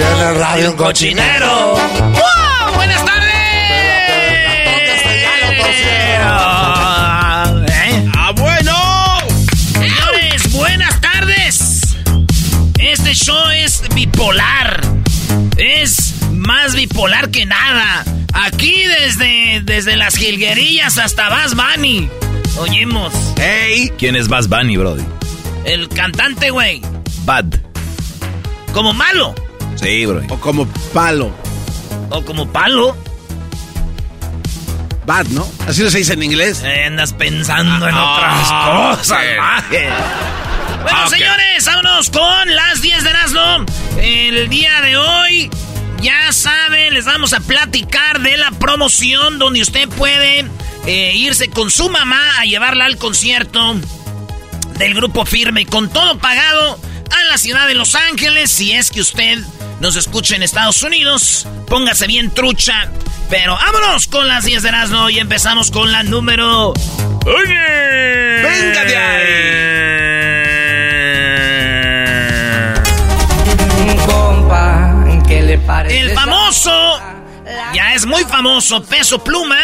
Viene radio un cochinero. ¡Wow! ¡Buenas tardes! ¡Ah, bueno! Señores, buenas tardes. Este show es bipolar. Es más bipolar que nada. Aquí desde, desde las jilguerillas hasta Bass Bunny. Oímos. ¡Ey! ¿Quién es Bass Bunny, Brody? El cantante, güey. Bad. Como malo. Sí, Brody. O como palo. O como palo. Bad, ¿no? Así lo se dice en inglés. Eh, andas pensando en Ah, otras cosas, ok. maje. Bueno, Ah, señores, vámonos con las 10 de Erasmo. El día de hoy, ya saben, les vamos a platicar de la promoción donde usted puede eh, irse con su mamá a llevarla al concierto del grupo Firme con todo pagado a la ciudad de Los Ángeles. Si es que usted nos escucha en Estados Unidos, póngase bien trucha. Pero vámonos con las 10 de Erasmo y empezamos con la número... ¡Oye! ¡Venga de compa, ¿qué le parece? El famoso, ya es muy famoso, Peso Pluma.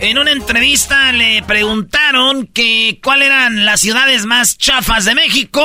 En una entrevista le preguntaron que cuáles eran las ciudades más chafas de México,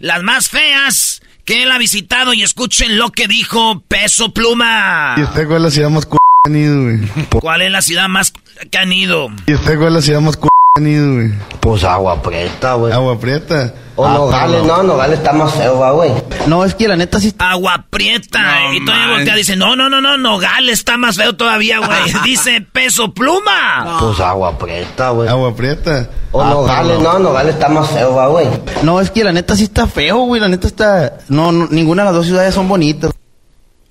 las más feas que él ha visitado y escuchen lo que dijo Peso Pluma. ¿Y usted cuál es la ciudad más c han ido, güey? ¿Cuál es la ciudad más que han ido? ¿Y usted cuál es la ciudad más c güey? Pues agua prieta, güey. Agua prieta. O Ah, Nogales, no, Nogales está más feo, güey. No, es que la neta sí... Agua prieta. No, y todavía man. voltea dice, no, no, no, no, Nogal está más feo todavía, güey. dice Peso Pluma. Pues agua prieta, güey. Agua prieta. O Ah, Nogales, no, Nogales está más feo, va, güey. No, es que la neta sí está feo, güey. La neta está... No, no, ninguna de las dos ciudades son bonitas.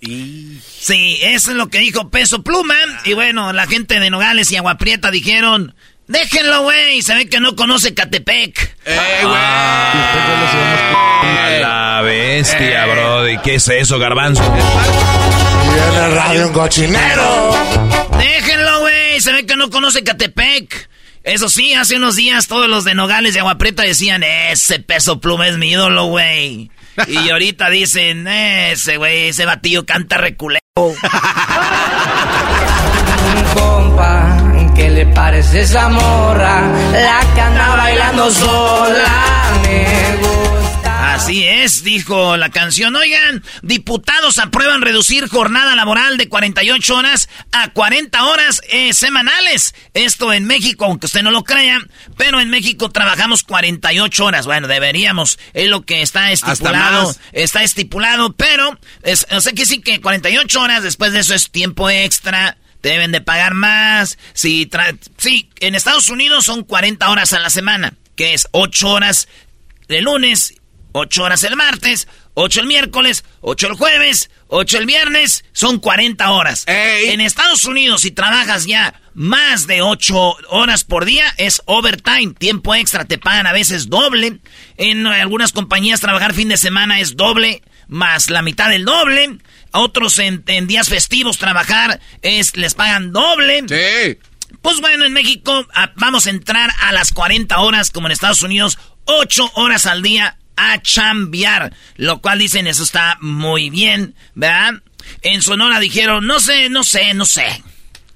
Sí, eso es lo que dijo Peso Pluma. Y bueno, la gente de Nogales y Agua Prieta dijeron, déjenlo, güey. Se ve que no conoce Catepec. ¡Ey, güey! Ah, ¿Y la ciudad más c A la bestia, Brody. ¿Qué es eso, garbanzo? Viene radio un cochinero. Déjenlo, güey. Se ve que no conoce Catepec. Eso sí, hace unos días todos los de Nogales y Agua Prieta decían, ese Peso Pluma es mi ídolo, güey. Y ahorita dicen, ese güey, ese batillo canta reculeo. ¿qué le parece esa morra? La que anda bailando sola, me gusta. Así es, dijo la canción. Oigan, diputados aprueban reducir jornada laboral de 48 horas a 40 horas eh, semanales. Esto en México, aunque usted no lo crea, pero en México trabajamos 48 horas. Bueno, deberíamos, es lo que está estipulado. Está estipulado, pero, es, o sea que sí que 48 horas después de eso es tiempo extra. Deben de pagar más. Si tra- sí, en Estados Unidos son 40 horas a la semana, que es 8 horas el lunes, 8 horas el martes, 8 el miércoles, 8 el jueves, 8 el viernes, son 40 horas. Ey. En Estados Unidos, si trabajas ya más de 8 horas por día, es overtime, tiempo extra, te pagan a veces doble. En algunas compañías trabajar fin de semana es doble, más la mitad del doble. A otros en, en días festivos trabajar es les pagan doble. Sí. Pues bueno, en México a- vamos a entrar a las 40 horas, como en Estados Unidos, 8 horas al día a chambear. Lo cual dicen, eso está muy bien, ¿verdad? En Sonora dijeron, no sé, no sé, no sé.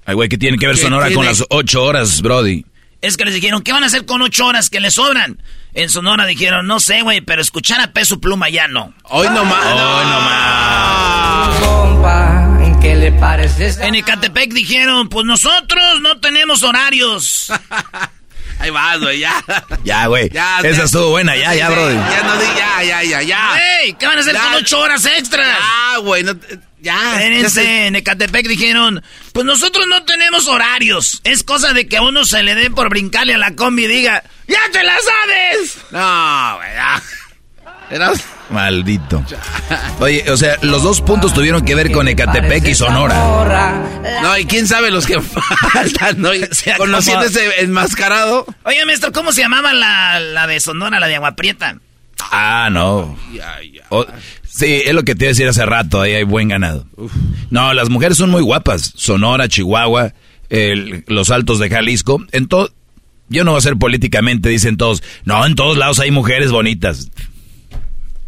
Ay, güey, ¿qué tiene que ver ¿Qué Sonora con las ocho horas, Brody? Es que les dijeron, ¿qué van a hacer con 8 horas que les sobran? En Sonora dijeron, no sé, güey, pero escuchar a peso pluma ya no. Hoy nomás. Hoy nomás. ¿Qué le parece esa En Ecatepec dijeron, pues nosotros no tenemos horarios. Ahí vas, güey, ya. Ya, güey. Ya, Esa ya. estuvo buena, ya, ya, Brody. Ya, no ya, ya, ya, ya. ¡Ey! ¿Qué van a hacer Ya. con 8 horas extras? Ya, güey, no, te- ya. Espérense, en Ecatepec dijeron, pues nosotros no tenemos horarios. Es cosa de que a uno se le dé por brincarle a la combi y diga, ¡ya te la sabes! No, güey, ya. Eras- Maldito. Oye, o sea, los dos puntos tuvieron que ver con Ecatepec y Sonora. No, y quién sabe los que faltan, ¿no? Conociendo ese enmascarado. Oye, maestro, ¿cómo se llamaba la, la de Sonora, la de Agua Prieta? Ah, no. O- sí, es lo que te iba a decir hace rato, ahí hay buen ganado. No, las mujeres son muy guapas. Sonora, Chihuahua, el- los altos de Jalisco. En todo, yo no voy a ser políticamente, dicen todos. No, en todos lados hay mujeres bonitas.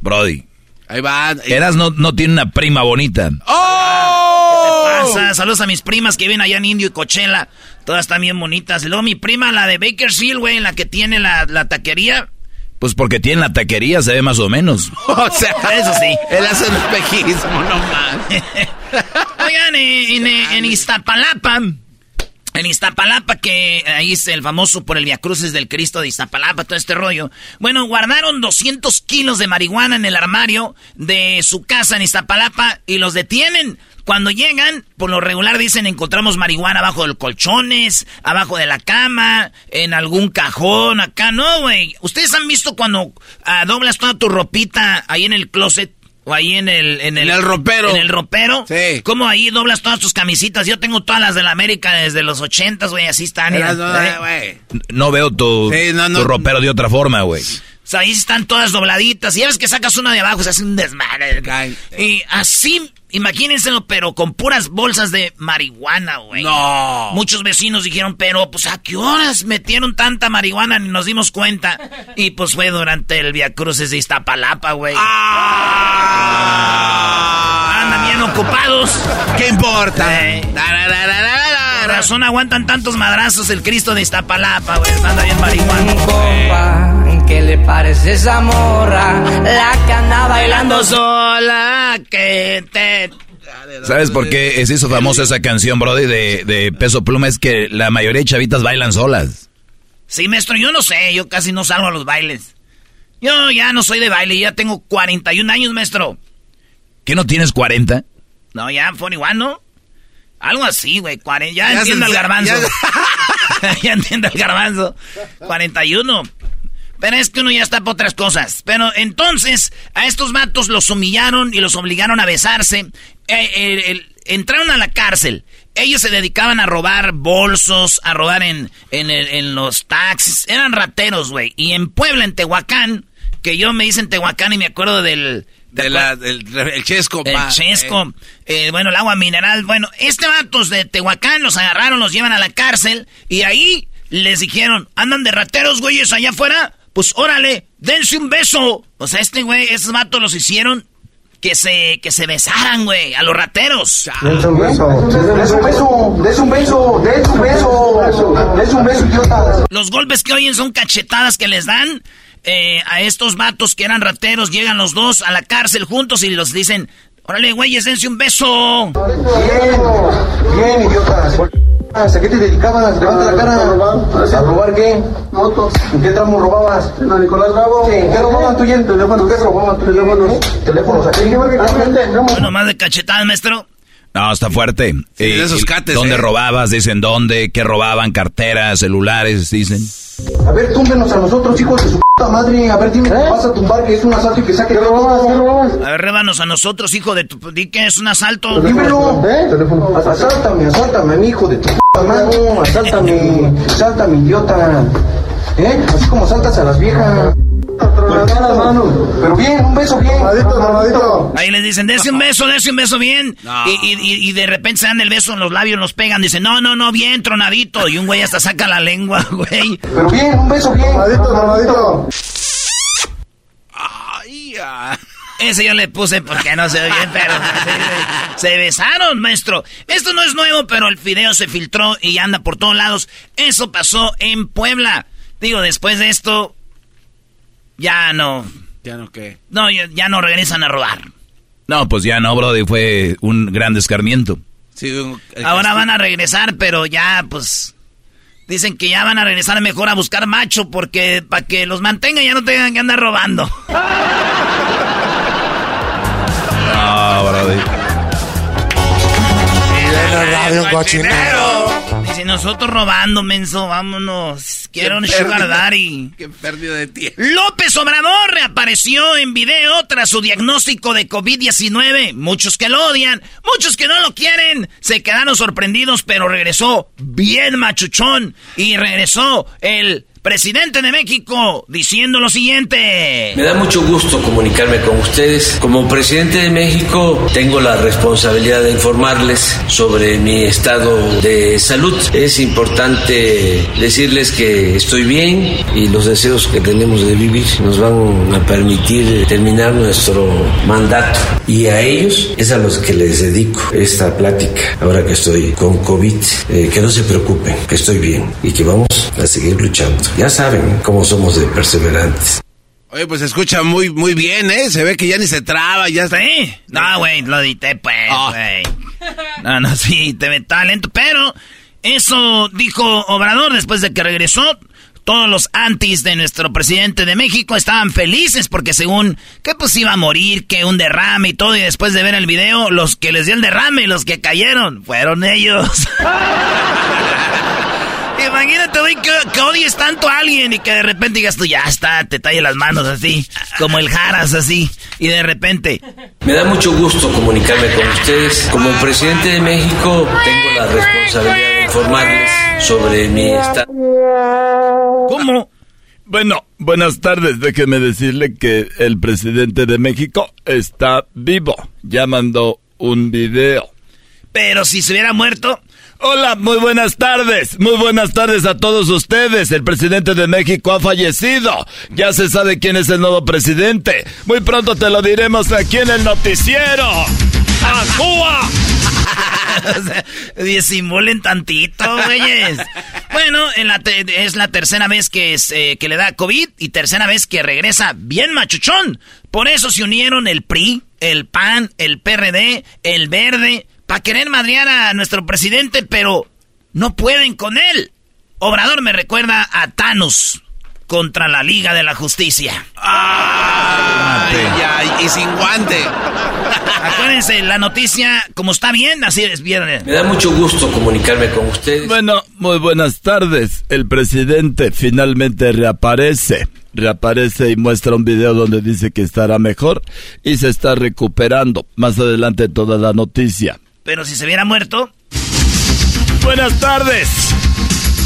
Brody. Ahí van. Eras no, no tiene una prima bonita. ¡Oh! Pasa, saludos a mis primas que viven allá en Indio y Cochela. Todas están bien bonitas. Y luego mi prima, la de Bakersfield, güey, la que tiene la, la taquería. Pues porque tiene la taquería, se ve más o menos. O sea, Eso sí. Él hace un espejismo, no más. Oigan, en, en, en Iztapalapa, en Iztapalapa, que ahí es el famoso por el Via Cruces del Cristo de Iztapalapa, todo este rollo. Bueno, guardaron 200 kilos de marihuana en el armario de su casa en Iztapalapa y los detienen. Cuando llegan, por lo regular dicen encontramos marihuana abajo de los colchones, abajo de la cama, en algún cajón, acá. No, güey. ¿Ustedes han visto cuando ah, doblas toda tu ropita ahí en el closet? O ahí en el... En En el ropero. En el ropero. Sí. ¿Cómo ahí doblas todas tus camisitas? Yo tengo todas las de la América desde los ochentas, güey, así están. Eras, no, ¿eh? No veo tu, Sí, no, no. tu ropero de otra forma, güey. O sea, ahí están todas dobladitas. Y ya ves que sacas una de abajo, se hace un desmadre. Y así, imagínenselo, pero con puras bolsas de marihuana, güey. No. Muchos vecinos dijeron, pero pues a qué horas metieron tanta marihuana ni nos dimos cuenta. Y pues fue durante el Via Cruces de Iztapalapa, güey. Ah. Andan bien ocupados. ¿Qué importa? Eh. Por razón aguantan tantos madrazos el Cristo de Iztapalapa, güey. Anda bien marihuana. Compa, ¿qué le parece esa morra? La que anda bailando sola que te... ¿Sabes por qué se hizo famosa esa canción, Brody, de, de Peso Pluma? Es que la mayoría de chavitas bailan solas. Sí, maestro, yo no sé, yo casi no salgo a los bailes. Yo ya no soy de baile, ya tengo 41 años, maestro. ¿Qué no tienes 40? No, ya 41, ¿no? Algo así, güey, 40, ya, Ya entiendo el garbanzo. ya- Ya, entiendo el garbanzo. 41. Pero es que uno ya está por otras cosas. Pero entonces, a estos matos los humillaron y los obligaron a besarse. Eh, entraron a la cárcel. Ellos se dedicaban a robar bolsos, a robar en, en, el- en los taxis. Eran rateros, güey. Y en Puebla, en Tehuacán, que yo me dicen Tehuacán y me acuerdo del... De la, del, el chesco, El pa. chesco, eh, bueno, el agua mineral. Bueno, este vatos de Tehuacán los agarraron, los llevan a la cárcel y ahí les dijeron, andan de rateros, güeyes, allá afuera. Pues órale, dense un beso. O sea, este güey, esos vatos los hicieron que se, que se besaran, güey, a los rateros. Dense un beso. Dense un beso. Dense un beso. Dense un beso. Dense un beso, idiota. Los golpes que oyen son cachetadas que les dan eh, a estos vatos que eran rateros. Llegan los dos a la cárcel juntos y los dicen, órale, güeyes, dense un beso. Bien. Bien, idiotas. ¿A qué te dedicabas? Levanta la cara. ¿A robar qué? Motos. ¿En qué tramo robabas? En la Nicolás Bravo. Sí, ¿en qué robaban tú teléfonos? ¿Qué robaban teléfonos? Teléfonos. ¿Aquí? Bueno, más de cachetadas, maestro. No, está fuerte. Sí, de esos cates, ¿Dónde eh. robabas? Dicen dónde, qué robaban, carteras, celulares, dicen. A ver, túmbenos a nosotros, hijos de su madre. A ver, dime, ¿qué vas a tumbar que es un asalto y que saque ¿Qué robabas? ¿Qué robabas? A ver, rébanos a nosotros, hijo de tu... Di que es un asalto. Dímelo. ¿Eh? Asáltame, asáltame, mi hijo de tu puta madre. Asáltame, sáltame, idiota. ¿Eh? Así como saltas a las viejas. Pero bien, un beso bien. Ahí les dicen, dese un beso, dese un beso bien. No. Y, y- y de repente se dan el beso en los labios, los pegan. Dicen, no, no, no, bien, tronadito. Y un güey hasta saca la lengua, güey. Pero bien, un beso bien. Ay, ah. Ese yo le puse porque no se ve bien, pero se, se besaron, maestro. Esto no es nuevo, pero el video se filtró y anda por todos lados. Eso pasó en Puebla. Digo, después de esto, ya no, Ya no qué. no, ya, ya no regresan a rodar. No, pues ya no, Brody, fue un gran descarmiento. Sí, un- Ahora castigo. van a regresar, pero ya, pues, dicen que ya van a regresar mejor a buscar macho porque para que los mantengan ya no tengan que andar robando. No, Brody. Y si nosotros robando, menso, vámonos. Quiero un sugar daddy. Qué pérdida de tiempo. López Obrador reapareció en video tras su diagnóstico de COVID-19. Muchos que lo odian, muchos que no lo quieren, se quedaron sorprendidos, pero regresó bien machuchón y regresó el presidente de México diciendo lo siguiente. Me da mucho gusto comunicarme con ustedes. Como presidente de México tengo la responsabilidad de informarles sobre mi estado de salud. Es importante decirles que estoy bien y los deseos que tenemos de vivir nos van a permitir terminar nuestro mandato. Y a ellos es a los que les dedico esta plática ahora que estoy con COVID. Eh, que no se preocupen, que estoy bien y que vamos a seguir luchando. Ya saben cómo somos de perseverantes. Oye, pues se escucha muy, muy bien, ¿eh? Se ve que ya ni se traba, ya está. ¿Sí? No, güey, lo edité, pues, Ah. No, no, sí, te ve talento. Pero eso dijo Obrador después de que regresó. Todos los antis de nuestro presidente de México estaban felices porque según que pues iba a morir, que un derrame y todo. Y después de ver el video, los que les dio el derrame y los que cayeron fueron ellos. Imagínate, güey, que, que odies tanto a alguien y que de repente digas tú, ya está, te talle las manos así, como el Jaras así. Y de repente, Me da mucho gusto comunicarme con ustedes. Como presidente de México tengo la responsabilidad de informarles sobre mi estado. ¿Cómo? Bueno, buenas tardes. Déjeme decirle que el presidente de México está vivo. Ya mandó un video. Pero si se hubiera muerto, Hola, muy buenas tardes. Muy buenas tardes a todos ustedes. El presidente de México ha fallecido. Ya se sabe quién es el nuevo presidente. Muy pronto te lo diremos aquí en el noticiero. ¡A Cuba! disimulen tantito, güeyes. Bueno, en la es la tercera vez que, es, eh, que le da COVID y tercera vez que regresa bien machuchón. Por eso se unieron el PRI, el PAN, el PRD, el Verde, para querer madrear a nuestro presidente, pero no pueden con él. Obrador me recuerda a Thanos contra la Liga de la Justicia. Ay, ay, y sin guante. Acuérdense, la noticia, como está bien, así es bien. Me da mucho gusto comunicarme con ustedes. Bueno, muy buenas tardes. El presidente finalmente reaparece. Reaparece y muestra un video donde dice que estará mejor y se está recuperando. Más adelante toda la noticia. Pero si se hubiera muerto, Buenas tardes.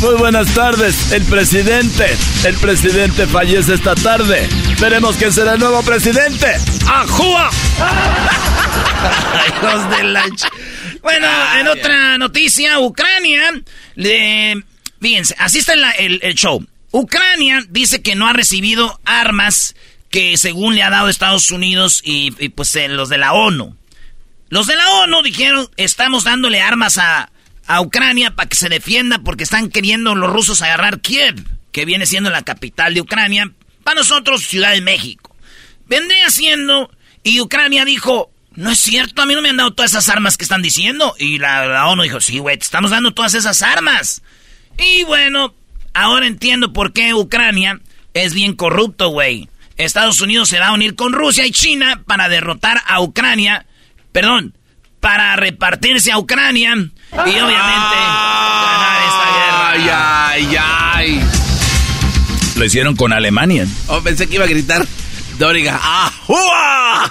Muy buenas tardes. El presidente. El presidente fallece esta tarde. Veremos quién será el nuevo presidente. ¡Ajúa! Hijos de la Bueno, en otra noticia, Ucrania, le... fíjense, así está la- el, el show. Ucrania dice que no ha recibido armas que según le ha dado Estados Unidos y, y, pues eh, los de la ONU. Los de la ONU dijeron, estamos dándole armas a, a Ucrania para que se defienda porque están queriendo los rusos agarrar Kiev, que viene siendo la capital de Ucrania, para nosotros Ciudad de México. Vendría siendo, y Ucrania dijo, no es cierto, a mí no me han dado todas esas armas que están diciendo. Y la, la ONU dijo, sí, güey, te estamos dando todas esas armas. Y bueno, ahora entiendo por qué Ucrania es bien corrupto, güey. Estados Unidos se va a unir con Rusia y China para derrotar a Ucrania, perdón, para repartirse a Ucrania y obviamente ganar esta guerra. Ay, ay, ay. Lo hicieron con Alemania. Oh, pensé que iba a gritar Doriga. ¡Ah!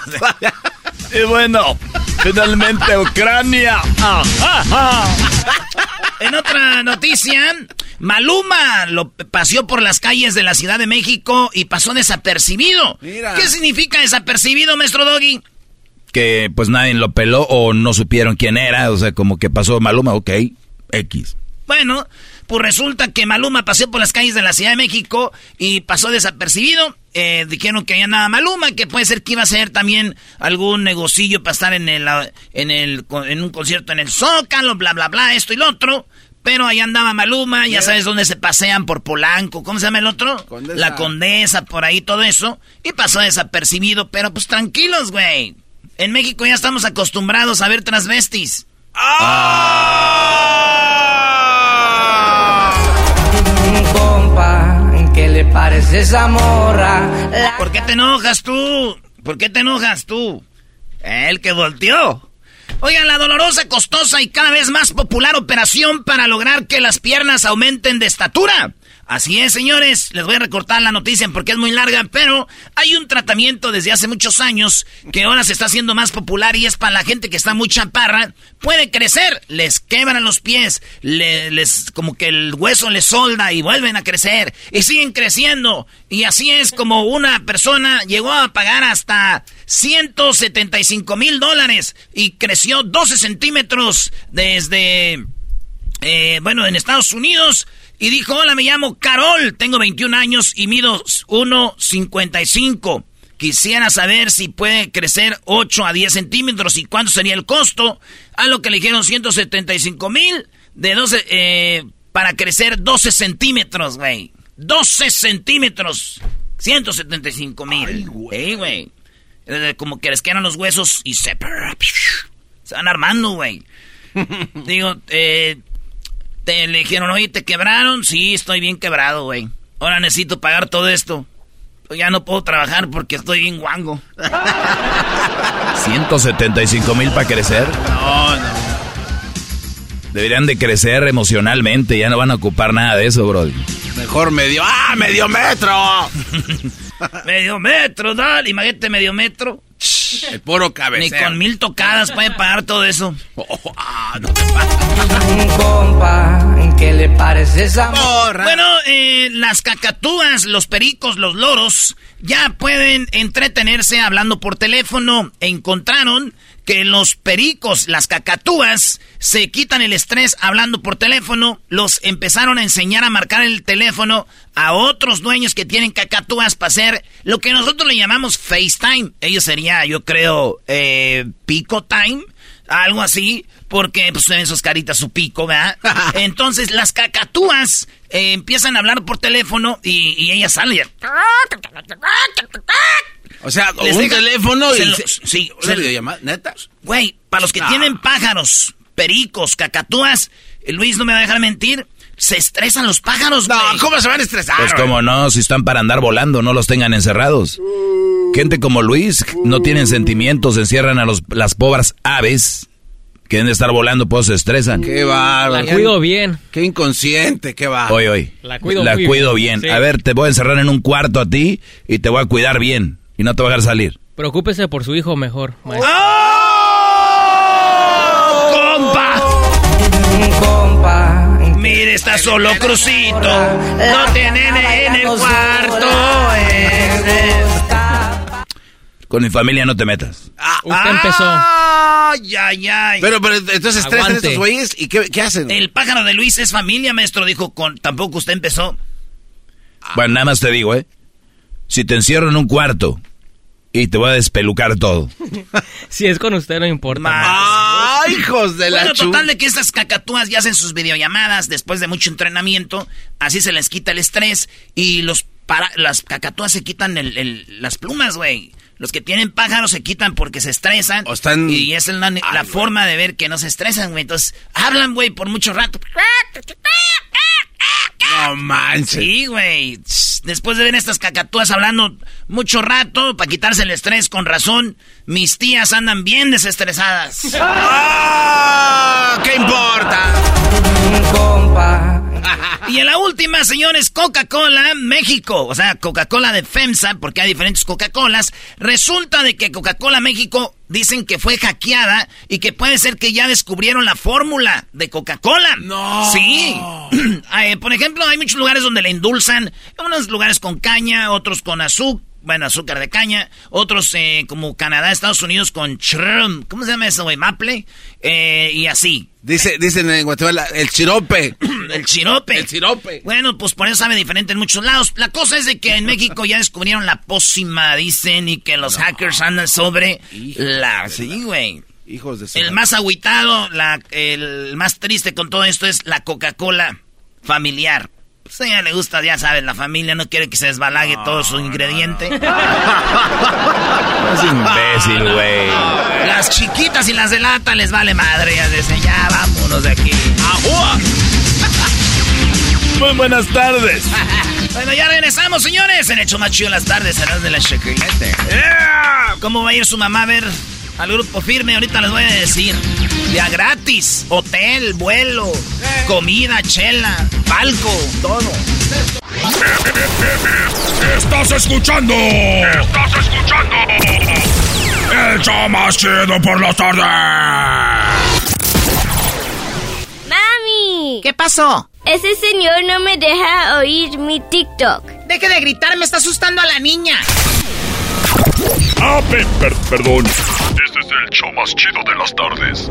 Y bueno, finalmente Ucrania. Ah, ah, ah. En otra noticia, Maluma lo paseó por las calles de la Ciudad de México y pasó desapercibido. ¿Qué significa desapercibido, maestro Doggy? Que pues nadie lo peló o no supieron quién era, o sea, como que pasó Maluma, ok, X. Bueno, pues resulta que Maluma paseó por las calles de la Ciudad de México y pasó desapercibido. Eh, dijeron que había nada Maluma, que puede ser que iba a ser también algún negocillo para estar en el, en el, en un concierto en el Zócalo, bla, bla, bla, esto y lo otro. Pero ahí andaba Maluma, ya sabes dónde se pasean por Polanco, ¿cómo se llama el otro? La Condesa, por ahí todo eso. Y pasó desapercibido, pero pues tranquilos, güey. En México ya estamos acostumbrados a ver transvestis. ¿qué le parece esa morra? ¿Por qué te enojas tú? ¿Por qué te enojas tú? El que volteó. Oigan, la dolorosa, costosa y cada vez más popular operación para lograr que las piernas aumenten de estatura. Así es, señores, les voy a recortar la noticia porque es muy larga, pero hay un tratamiento desde hace muchos años que ahora se está haciendo más popular y es para la gente que está muy chaparra. Puede crecer, les quebran los pies, les como que el hueso les solda y vuelven a crecer y siguen creciendo. Y así es como una persona llegó a pagar hasta 175 mil dólares y creció 12 centímetros desde, eh, bueno, en Estados Unidos y dijo, hola, me llamo Carol, tengo 21 años y mido 1,55. Quisiera saber si puede crecer 8 a 10 centímetros y cuánto sería el costo. A lo que le dijeron 175 mil de 12, eh, para crecer 12 centímetros, güey. 12 centímetros. 175 mil. güey. Eh, como que les quedan los huesos y se... Se van armando, güey. Digo, eh, te le dijeron, oye, ¿te quebraron? Sí, estoy bien quebrado, güey. Ahora necesito pagar todo esto. Ya no puedo trabajar porque estoy bien guango. 175 mil para crecer. No, no. Deberían de crecer emocionalmente, ya no van a ocupar nada de eso, bro. Mejor medio. ¡Ah, medio metro! medio metro, dale, imagínate medio metro. El puro cabecero. Ni con mil tocadas puede pagar todo eso. Oh, ah, no te compa, ¿qué le parece esa Bueno, eh, las cacatúas, los pericos, los loros, ya pueden entretenerse hablando por teléfono. Encontraron que los pericos, las cacatúas, se quitan el estrés hablando por teléfono, los empezaron a enseñar a marcar el teléfono a otros dueños que tienen cacatúas para hacer lo que nosotros le llamamos FaceTime. Ellos sería, yo creo, eh, Pico Time, algo así, porque pues en sus caritas su pico, ¿verdad? Entonces las cacatúas eh, empiezan a hablar por teléfono y, y ella sale. O sea, un teléfono y... sí, ¿Una videollamada? ¿Neta? Güey, para los que tienen pájaros, pericos, cacatúas, Luis no me va a dejar mentir, se estresan los pájaros, No, ¿cómo se van a estresar? Pues como no, si están para andar volando, no los tengan encerrados. Gente como Luis no tienen sentimientos, encierran a los, las pobres aves que deben de estar volando, pues se estresan. Qué bárbaro. La cuido bien. Qué inconsciente, qué va. Hoy, hoy. La cuido, la cuido bien. A ver, te voy a encerrar en un cuarto a ti y te voy a cuidar bien. Y no te voy a dejar salir. Preocúpese por su hijo mejor. ¡Oh! ¡Compa! Compa. Mire, está solo Crucito. No tiene en el cuarto. Con mi familia no te metas. Ah, Usted empezó. Ay, ay, ay. Pero, pero entonces estresan Aguante. estos güeyes y ¿qué, qué hacen? El pájaro de Luis es familia, maestro. Dijo, con tampoco usted empezó. Bueno, nada más te digo, ¿eh? Si te encierro en un cuarto y te voy a despelucar todo. Si es con usted no importa. Ma- ¡Ay, hijos de Bueno, la chu! total de que estas cacatúas ya hacen sus videollamadas después de mucho entrenamiento. Así se les quita el estrés. Y los para, las cacatúas se quitan el- el- las plumas, güey. Los que tienen pájaros se quitan porque se estresan. O están- Y esa es la, la Ay, forma de ver que no se estresan, güey. Entonces, hablan, güey, por mucho rato. No manches. Sí, güey. Después de ver estas cacatúas hablando mucho rato, para quitarse el estrés con razón, mis tías andan bien desestresadas. ¡Ah! ¿Qué importa? Compa. Y en la última, señores, Coca-Cola México. O sea, Coca-Cola de FEMSA, porque hay diferentes Coca-Colas. Resulta de que Coca-Cola México dicen que fue hackeada y que puede ser que ya descubrieron la fórmula de Coca-Cola. No. Sí. Eh, por ejemplo, hay muchos lugares donde le endulzan. Unos lugares con caña, otros con azúcar. Bueno, azúcar de caña. Otros eh, como Canadá, Estados Unidos con chrum. ¿Cómo se llama eso, güey? Maple. Eh, y así. Dice, dicen en Guatemala, el chirope. el chirope. El chirope. Bueno, pues por eso sabe diferente en muchos lados. La cosa es de que en México ya descubrieron la pócima, dicen, y que los hackers andan sobre la... Sí, güey. Hijos de su El más agüitado, la, el más triste con todo esto es la Coca-Cola familiar. Pues a ella le gusta, ya sabes, la familia no quiere que se desbalague todo su ingrediente. Es imbécil, güey. Las chiquitas y las de lata les vale madre. Ya dicen, ya vámonos de aquí. Muy buenas tardes. bueno, ya regresamos, señores. En hecho más chido las tardes, serás de la chocolate. ¿Cómo va a ir su mamá a ver al grupo firme? Ahorita les voy a decir. Ya gratis. Hotel, vuelo, comida, chela, palco, todo. Estás escuchando. Estás escuchando. El show más chido por la tarde. ¡Mami! ¿Qué pasó? Ese señor no me deja oír mi TikTok. Deje de gritar, me está asustando a la niña. Ah, per- per- perdón. Este es el show más chido de las tardes.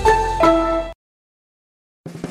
you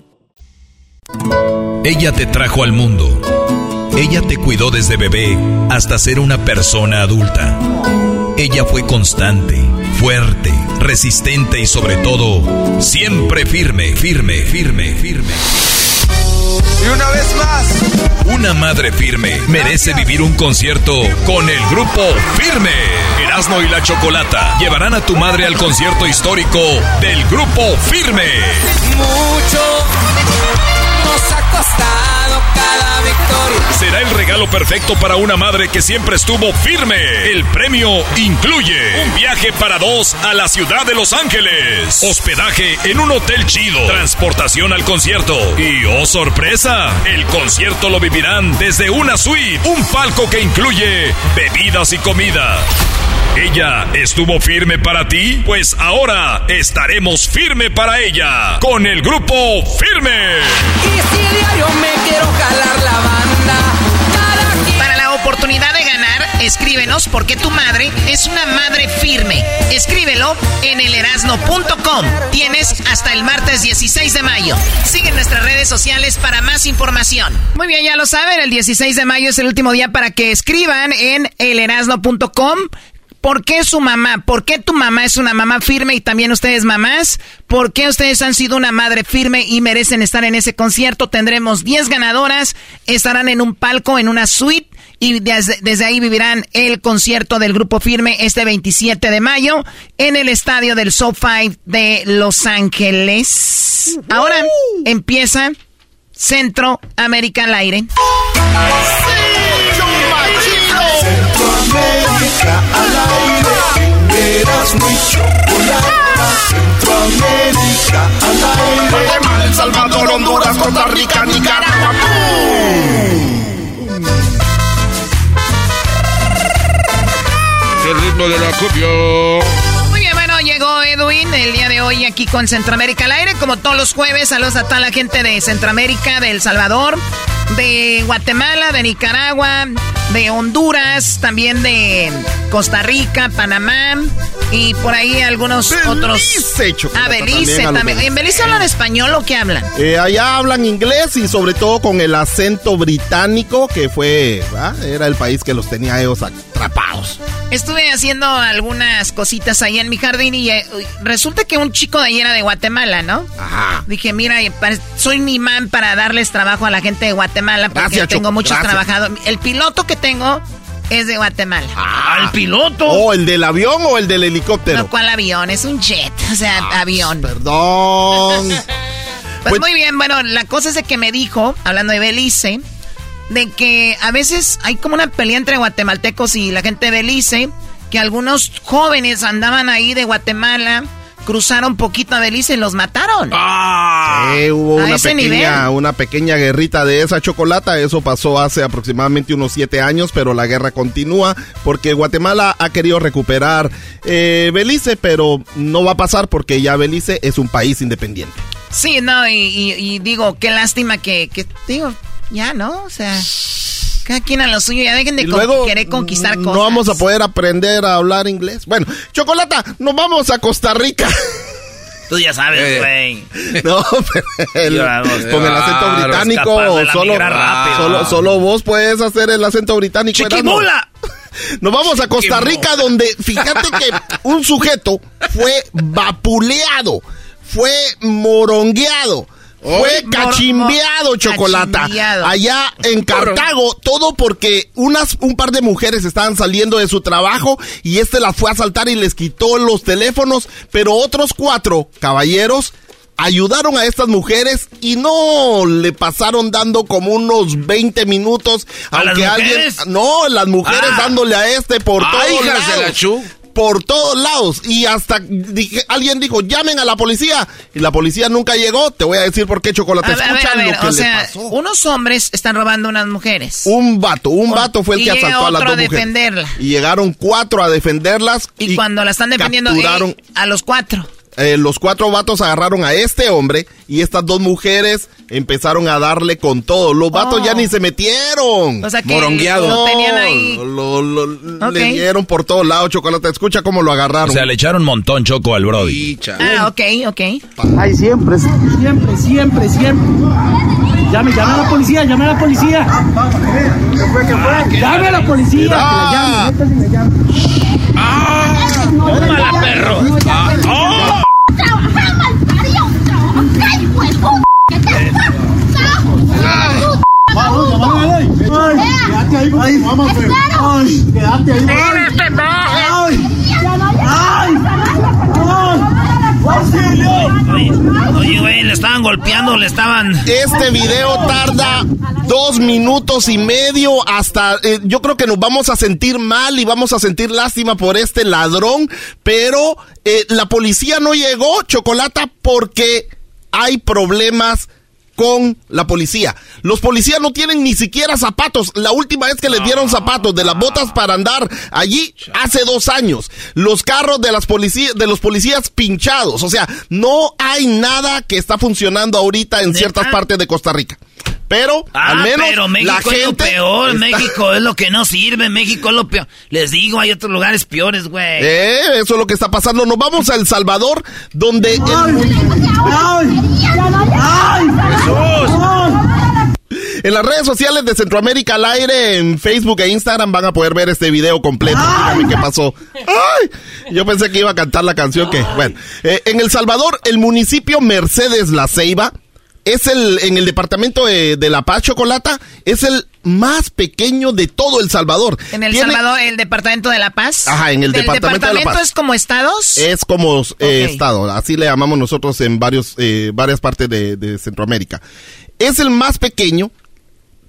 Ella te trajo al mundo. Ella te cuidó desde bebé hasta ser una persona adulta. Ella fue constante, fuerte, resistente y sobre todo, siempre firme, firme, firme, firme. Y una vez más, Una madre firme merece vivir un concierto con el grupo Firme. Erasmo y la Chocolata llevarán a tu madre al concierto histórico del grupo Firme. Mucho cada. Será el regalo perfecto para una madre que siempre estuvo firme. El premio incluye un viaje para dos a la ciudad de Los Ángeles, hospedaje en un hotel chido, transportación al concierto y, oh sorpresa, el concierto lo vivirán desde una suite, un palco que incluye bebidas y comida. ¿Ella estuvo firme para ti? Pues ahora estaremos firme para ella con el grupo Firme. Y si diario me quiero jalar la banda, cada quien- Para la oportunidad de ganar, escríbenos porque tu madre es una madre firme. Escríbelo en elerasno.com. Tienes hasta el martes 16 de mayo. Sigue nuestras redes sociales para más información. Muy bien, ya lo saben, el 16 de mayo es el último día para que escriban en elerasno.com. ¿Por qué su mamá? ¿Por qué tu mamá es una mamá firme y también ustedes mamás? ¿Por qué ustedes han sido una madre firme y merecen estar en ese concierto? Tendremos 10 ganadoras, estarán en un palco, en una suite y desde, desde ahí vivirán el concierto del grupo firme este 27 de mayo en el estadio del SoFi de Los Ángeles. Ahora empieza Centroamérica al aire. Centroamérica al aire. Eras mi chocolate. Centroamérica al aire. Rica, Nicaragua. El ritmo de la copia. Edwin el día de hoy aquí con Centroamérica al aire, como todos los jueves. Saludos a toda la gente de Centroamérica, de El Salvador, de Guatemala, de Nicaragua, de Honduras, también de Costa Rica, Panamá y por ahí algunos otros. Chocolata, Ah, Belice también. ¿En Belice hablan español o qué hablan? Eh, allá hablan inglés y sobre todo con el acento británico que fue, ¿ah? era el país que los tenía ellos atrapados. Estuve haciendo algunas cositas ahí en mi jardín y eh, resulta que un chico de ahí era de Guatemala, ¿no? Ajá. Dije, mira, soy mi man para darles trabajo a la gente de Guatemala porque Gracias, tengo Choco, muchos gracias. trabajadores. El piloto que tengo es de Guatemala. ¿Al piloto? ¿O el del avión o el del helicóptero? No, ¿cuál avión? Es un jet, o sea, avión. Perdón. Pues muy bien, bueno, la cosa es de que me dijo, hablando de Belice, de que a veces hay como una pelea entre guatemaltecos y la gente de Belice, que algunos jóvenes andaban ahí de Guatemala, cruzaron poquito a Belice y los mataron. Sí, hubo A una pequeña, nivel. una pequeña guerrita de esa chocolata. Eso pasó hace aproximadamente unos siete años, pero la guerra continúa porque Guatemala ha querido recuperar eh, Belice, pero no va a pasar porque ya Belice es un país independiente. Sí, no, y, y- y digo, qué lástima que, que, digo, ya, ¿no? O sea, cada quien a lo suyo, ya dejen de luego querer conquistar cosas. no vamos a poder aprender a hablar inglés. Bueno, chocolata, nos vamos a Costa Rica. Tú ya sabes, güey. No, pero el- Ya vamos. con el acento Ah, británico, solo, solo, solo vos puedes hacer el acento británico. ¡Chiquimula! Nos vamos a Costa Rica, donde fíjate que un sujeto fue vapuleado, fue morongueado. Fue cachimbeado, chocolata. Allá en Cartago, todo porque unas, un par de mujeres estaban saliendo de su trabajo y este las fue a asaltar y les quitó los teléfonos, pero otros cuatro caballeros ayudaron a estas mujeres y no le pasaron dando como unos 20 minutos, ¿A las aunque alguien, no, las mujeres Ah. dándole a este por Ay, todos hijas de la lados. chu. Por todos lados. Y hasta dije- alguien dijo, llamen a la policía. Y la policía nunca llegó. Te voy a decir por qué, Chocolate. A ver, a ver, Escucha a ver, lo que o le sea, pasó. unos hombres están robando unas mujeres. Un vato, un vato fue el Y que asaltó a las dos a mujeres. Y llegaron cuatro a defenderlas. Y, cuando la están defendiendo, capturaron- a los cuatro. Eh, los cuatro vatos agarraron a este hombre y estas dos mujeres empezaron a darle con todo. Los vatos Oh. ya ni se metieron. O sea que lo tenían ahí. Lo, lo- Ok. Le dieron por todos lados, Chocolate. Escucha cómo lo agarraron. O sea, le echaron un montón choco al Brody. Ah, ok, ok. Ay, siempre, siempre, siempre, siempre. Llame, llame a la policía, llame a la policía. Llame a la policía. que la llame, llame. ¡Tómala, perro! ¡Oh! Ay, quédate ahí, ay, vamos, güey. Ay, quédate ahí. Ay, ay, ay, oye, güey, le estaban golpeando, le estaban... Este video tarda dos minutos y medio hasta... eh, yo creo que nos vamos a sentir mal y vamos a sentir lástima por este ladrón, pero eh, la policía no llegó, Chocolata, porque hay problemas con la policía. Los policías no tienen ni siquiera zapatos. La última vez que les dieron zapatos de las botas para andar allí hace dos años. Los carros de las policías, de los policías pinchados. O sea, no hay nada que está funcionando ahorita en ciertas partes de Costa Rica. Pero Ah, al menos pero México la es lo gente peor, está- México es lo que no sirve, México es lo peor. Les digo, hay otros lugares peores, güey. Eh, eso es lo que está pasando. Nos vamos a El Salvador, donde el- En las redes sociales de Centroamérica al aire, en Facebook e Instagram van a poder ver este video completo. Dígame qué pasó. ¡Ay! Yo pensé que iba a cantar la canción que, bueno, eh, en El Salvador, el municipio Mercedes La Ceiba es el, en el departamento de, de La Paz, Chocolata, es el más pequeño de todo El Salvador. En El Tiene- Salvador, el departamento de La Paz. Ajá, en el ¿Del departamento de La Paz. es como estados? Es como eh, estado, así le llamamos nosotros en varios, eh, varias partes de, de Centroamérica. Es el más pequeño,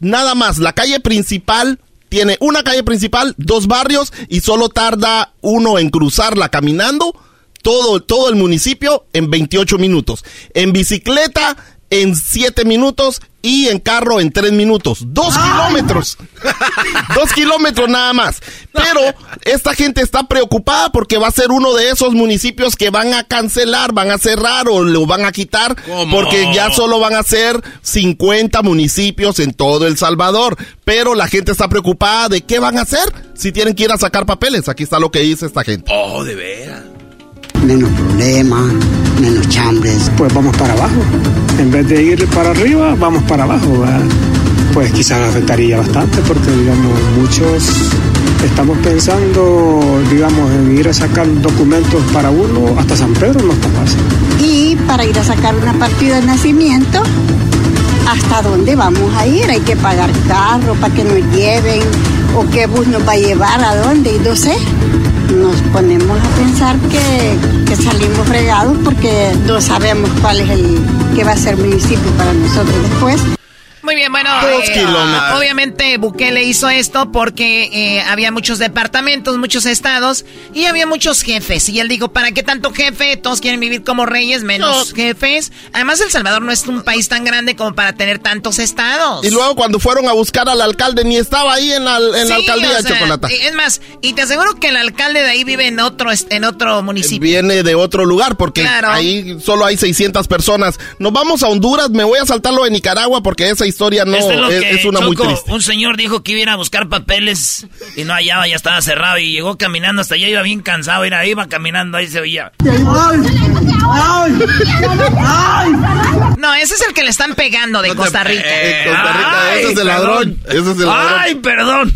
nada más, la calle principal tiene una calle principal, dos barrios y solo tarda uno en cruzarla caminando todo, todo el municipio en 28 minutos. En bicicleta en 7 minutos y en carro en 3 minutos. Dos kilómetros. Dos kilómetros nada más. Pero esta gente está preocupada porque va a ser uno de esos municipios que van a cancelar, van a cerrar o lo van a quitar. Porque ya solo van a ser 50 municipios en todo El Salvador. Pero la gente está preocupada de qué van a hacer si tienen que ir a sacar papeles. Aquí está lo que dice esta gente. Oh, de veras. Menos problemas, menos chambres. Pues vamos para abajo. En vez de ir para arriba, vamos para abajo. ¿verdad? Pues quizás afectaría bastante porque, digamos, muchos estamos pensando, digamos, en ir a sacar documentos para uno, hasta San Pedro no está fácil. Y para ir a sacar una partida de nacimiento, ¿hasta dónde vamos a ir? Hay que pagar carro para que nos lleven, o qué bus nos va a llevar, a dónde, y no sé. Nos ponemos a pensar que, salimos fregados porque no sabemos cuál es el que va a ser municipio para nosotros después. Muy bien, bueno, Dos eh, kilómetros. obviamente Bukele hizo esto porque eh, había muchos departamentos, muchos estados y había muchos jefes. Y él dijo, ¿para qué tanto jefe? Todos quieren vivir como reyes, menos jefes. Además, El Salvador no es un país tan grande como para tener tantos estados. Y luego cuando fueron a buscar al alcalde ni estaba ahí en la, en la Sí, alcaldía o de sea, Chocolata. y Es más, y te aseguro que el alcalde de ahí vive en otro, en otro municipio. Viene de otro lugar porque Claro. ahí solo hay 600 personas. Nos vamos a Honduras, me voy a saltar lo de Nicaragua porque esa historia no Esto es que, es una muy Choco, triste. Un señor dijo que iba a ir a buscar papeles y no hallaba, ya estaba cerrado y llegó caminando hasta allá, iba bien cansado, era, iba caminando, ahí se oía. No, ese es el que le están pegando de Costa Rica. Eh, Costa Rica, Ay, ese es el ladrón. Ese es el ladrón. Ay, perdón.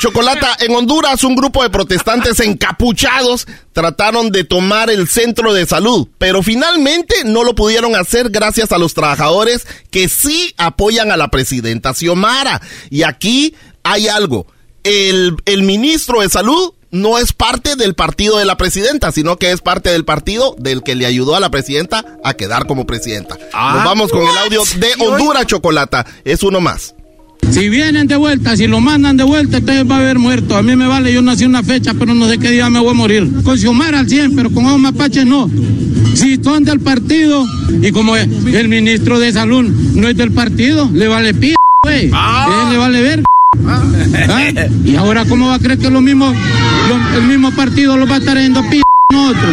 Chocolata, en Honduras un grupo de protestantes encapuchados trataron de tomar el centro de salud, pero finalmente no lo pudieron hacer gracias a los trabajadores que sí apoyan a la presidenta Xiomara. Y aquí hay algo, el, el ministro de salud no es parte del partido de la presidenta, sino que es parte del partido del que le ayudó a la presidenta a quedar como presidenta. Nos vamos con el audio de Honduras, Chocolata. Es uno más. Si vienen de vuelta, si lo mandan de vuelta, entonces va a haber muerto. A mí me vale, yo nací una fecha, pero no sé qué día me voy a morir. Con Xiomara al 100, pero con mapaches no. Si son del partido, y como el ministro de salud no es del partido, le vale p, güey. Él le vale ver. ¿Ah? Y ahora, ¿cómo va a creer que lo mismo, lo- el mismo partido lo va a estar yendo p nosotros?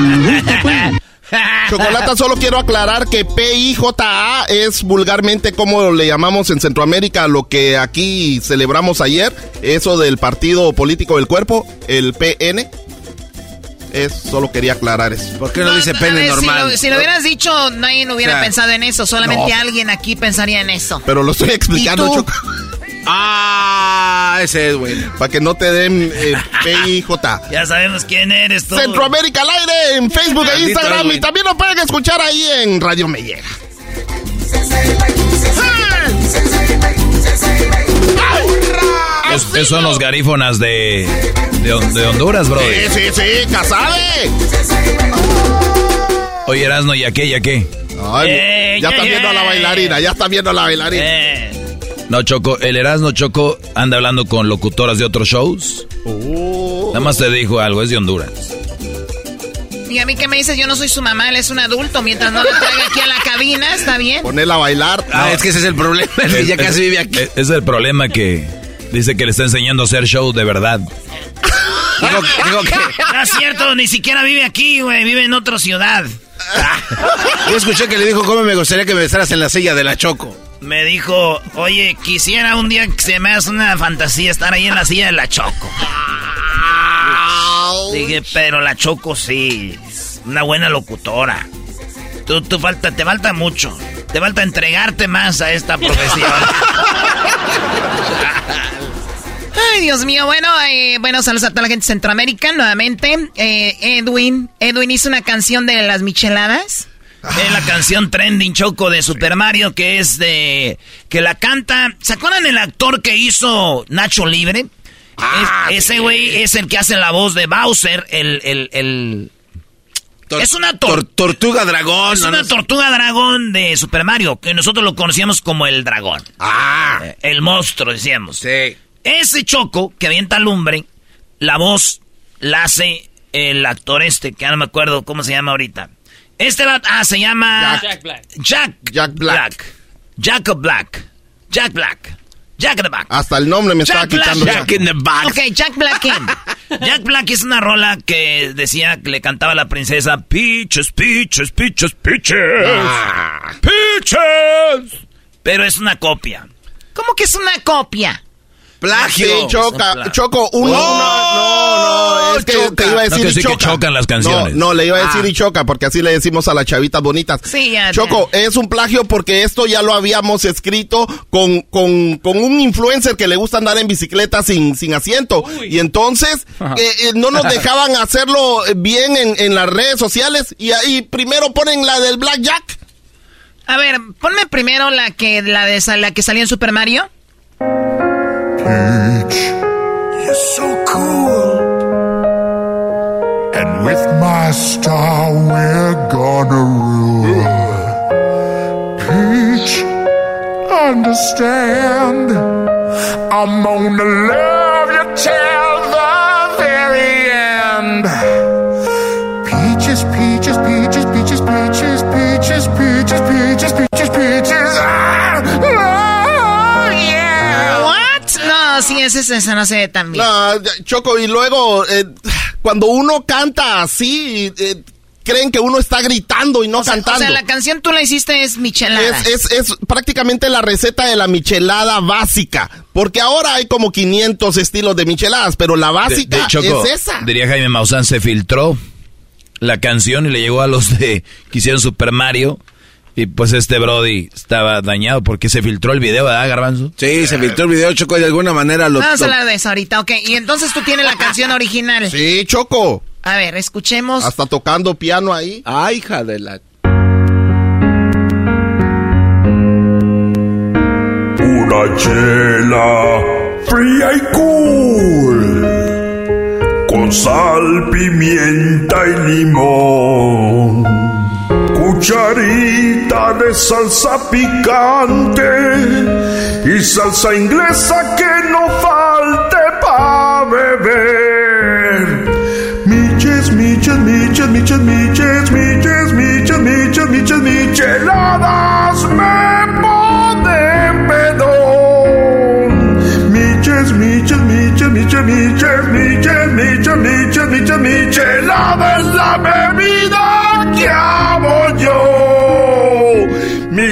Chocolata, solo quiero aclarar que PIJA es vulgarmente como le llamamos en Centroamérica lo que aquí celebramos ayer, eso del partido político del cuerpo, el PN. Es, solo quería aclarar eso. ¿Por qué no, dice A pene ver, normal? Si lo, si lo hubieras dicho, nadie no hubiera O sea, pensado en eso. Solamente no. alguien aquí pensaría en eso. Pero lo estoy explicando. Choco, Ah, ese es bueno. para que no te den eh, PIJ. Ya sabemos quién eres tú. Centroamérica al aire en Facebook e Instagram y también lo pueden escuchar ahí en Radio Me Llega. Es- esos son los garífonas de, de, Hon- de Honduras, bro. Sí, sí, sí, Casabe. Oye, Erasno, ¿y a qué, y a qué? Ay, Eh, ya ya, está ya. viendo a la bailarina, ya está viendo a la bailarina. Eh, No, Choco, el Erasno Choco anda hablando con locutoras de otros shows. Oh. Nada más te dijo algo, es de Honduras. Y a mí que me dices, yo no soy su mamá, él es un adulto. Mientras no lo traiga aquí a la cabina, está bien. Ponerla a bailar. Ah, es que ese es el problema. él ya Es- casi vive aquí. Es, es el problema que dice que le está enseñando a hacer show de verdad. Digo, digo que. no es cierto, ni siquiera vive aquí, güey, vive en otra ciudad. Yo escuché que le dijo cómo me gustaría que me besaras en la silla de la Choco. Me dijo, oye, quisiera un día que se me haga una fantasía estar ahí en la silla de la Choco. Dije, pero la Choco sí, es una buena locutora. Tú, tú falta, te falta mucho. Te falta entregarte más a esta profesión. Ay, Dios mío. Bueno, eh, bueno, saludos a toda la gente de Centroamérica nuevamente. Eh, Edwin, Edwin hizo una canción de las micheladas. Es la canción trending choco de Super Mario que es de que la canta. ¿Se acuerdan el actor que hizo Nacho Libre? Es- ese güey es el que hace la voz de Bowser, el, el, el- es una tor- Tor- tortuga dragón. es no, una no sé. tortuga dragón de Super Mario, que nosotros lo conocíamos como el dragón. Ah, Eh, El monstruo, decíamos. sí. Ese choco que avienta lumbre, la voz la hace el actor este, que no me acuerdo cómo se llama ahorita. Este va, ah, se llama Jack Black. Jack, Jack Black. Jacob Black. Jack Black. Jack in the Back. Hasta el nombre me estaba Jack Black. quitando. ya. Jack in the box. Ok, Jack Black. Jack Black es una rola que decía que le cantaba a la princesa Peaches, Peaches, Peaches, Peaches. Ah. Peaches. Pero es una copia. ¿Cómo que es una copia? Plagio. Sí, choca, Plagio. choco, uno, Oh, no, no, es que choca. te iba a No, decir que y sí que choca. chocan las canciones. No, no, le iba a decir Ah. y choca, porque así le decimos a las chavitas bonitas. Sí, ya, Choco, es un plagio porque esto ya lo habíamos escrito con, con, con un influencer que le gusta andar en bicicleta sin, sin asiento. Y entonces, eh, eh, no nos dejaban hacerlo bien en, en las redes sociales. Y ahí primero ponen la del Blackjack. A ver, ponme primero la que la de la que salió en Super Mario. Peach, you're so cool. And with my star, we're gonna rule. Peach, understand. I'm gonna love you till the very end. Peaches, peaches, peaches, peaches, peaches, peaches, peaches, peaches, peaches, peaches. Sí, ese, ese no se ve tan bien. No, Choco, y luego, eh, cuando uno canta así, eh, creen que uno está gritando y no o, sea, o cantando. sea, la canción tú la hiciste es michelada. Es, es, es prácticamente la receta de la michelada básica. Porque ahora hay como 500 estilos de micheladas, pero la De, básica de Choco, es esa. diría Jaime Maussan, se filtró la canción y le llegó a los de que hicieron Super Mario. Y pues este Brody estaba dañado porque se filtró el video, ¿verdad, Garbanzo? Sí, se filtró el video, Choco, y de alguna manera lo... Vamos a hablar de eso ahorita, ok. Y entonces tú tienes la canción original. Sí, Choco. A ver, escuchemos. Hasta tocando piano ahí. Ay, hija de la... Una chela fría y cool. Con sal, pimienta y limón. Cucharita de salsa picante. Y salsa inglesa que no falte pa' beber. Miches, miches, miches, miches, miches, miches, miches, miches, miches, micheladas me ponen pedón. Miches, miches, miches, miches, miches, miches, miches, miches, miches, michelada es la bebida que amo.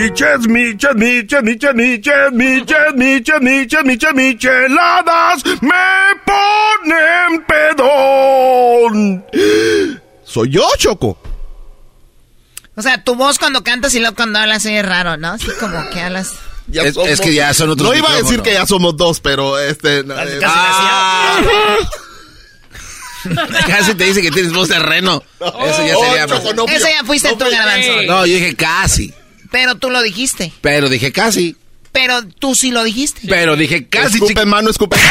Miches, miches, miches, miches, miches, miches, miches, miches, miches, micheladas me ponen pedón. Soy yo, Choco. O sea, tu voz cuando cantas y luego cuando hablas es raro, ¿no? Así como que hablas. Ya Es- es que ya son otros No iba a decir que ya somos dos, pero este... no, eh, Ah. Casi te dice que tienes voz de reno. Eso ya Oh, sería... Choco, no, Ese ya fuiste tú, Garbanzo. No, yo dije casi. Pero tú lo dijiste. Pero dije casi. Pero tú sí lo dijiste. Pero dije casi. Escupe mano, escupe.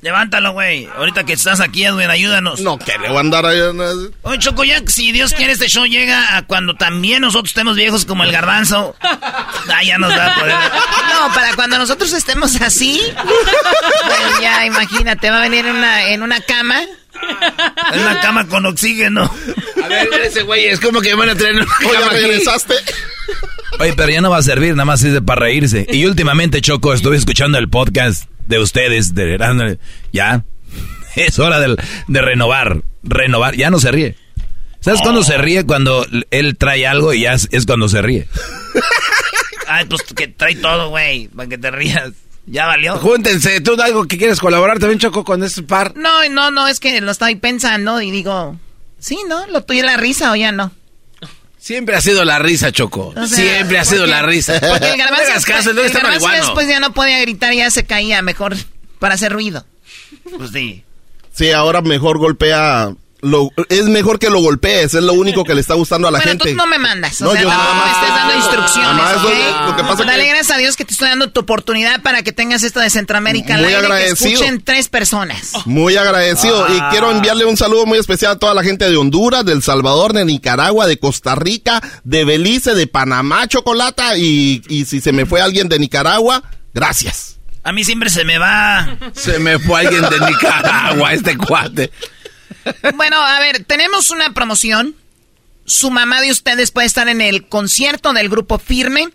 Levántalo, güey. Ahorita que estás aquí, Edwin, ayúdanos. No, que le voy a andar ahí. Oye, Choco, ya si Dios quiere, este show llega a cuando también nosotros estemos viejos como el garbanzo. Ah, ya nos da poder. No, para cuando nosotros estemos así, pues ya imagínate, va a venir en una, en una cama. En una cama con oxígeno. A ver, ese güey es como que me van a traer una Oye, cama aquí. regresaste. Oye, pero ya no va a servir, nada más es de para reírse. Y últimamente, Choco, estuve escuchando el podcast de ustedes, de. Ya, es hora del- de, renovar, renovar. Ya no se ríe. ¿Sabes cuándo se ríe? Cuando él trae algo y ya es, es cuando se ríe. Ay, pues que trae todo, güey, para que te rías. Ya valió. Júntense, tú algo que quieres colaborar también, Choco, con este par. No, no, no, es que lo estoy pensando y digo, sí, ¿no? Lo tuyo es la risa o ya no. Siempre ha sido la risa, Choco. O sea, Siempre ha sido la risa. Porque el garbanzo, No hagas caso, el garbanzo después ya no podía gritar, ya se caía mejor para hacer ruido. Pues sí. Sí, ahora mejor golpea. Lo, es mejor que lo golpees, es lo único que le está gustando a la bueno, gente. tú no me mandas, o No, sea, yo no, nada me estés dando instrucciones, Nada más ¿ok? lo- lo que pasa Dale que- gracias a Dios que te estoy dando tu oportunidad para que tengas esto de Centroamérica al Muy aire, que agradecido. escuchen tres personas. Muy agradecido y Ah. quiero enviarle un saludo muy especial a toda la gente de Honduras, del Salvador, de Nicaragua, de Costa Rica, de Belice, de Panamá, Chocolata y, y si se me fue alguien de Nicaragua, gracias. A mí siempre se me va. Se me fue alguien de Nicaragua, este cuate. Bueno, a ver, tenemos una promoción. Su mamá de ustedes puede estar en el concierto del grupo Firme.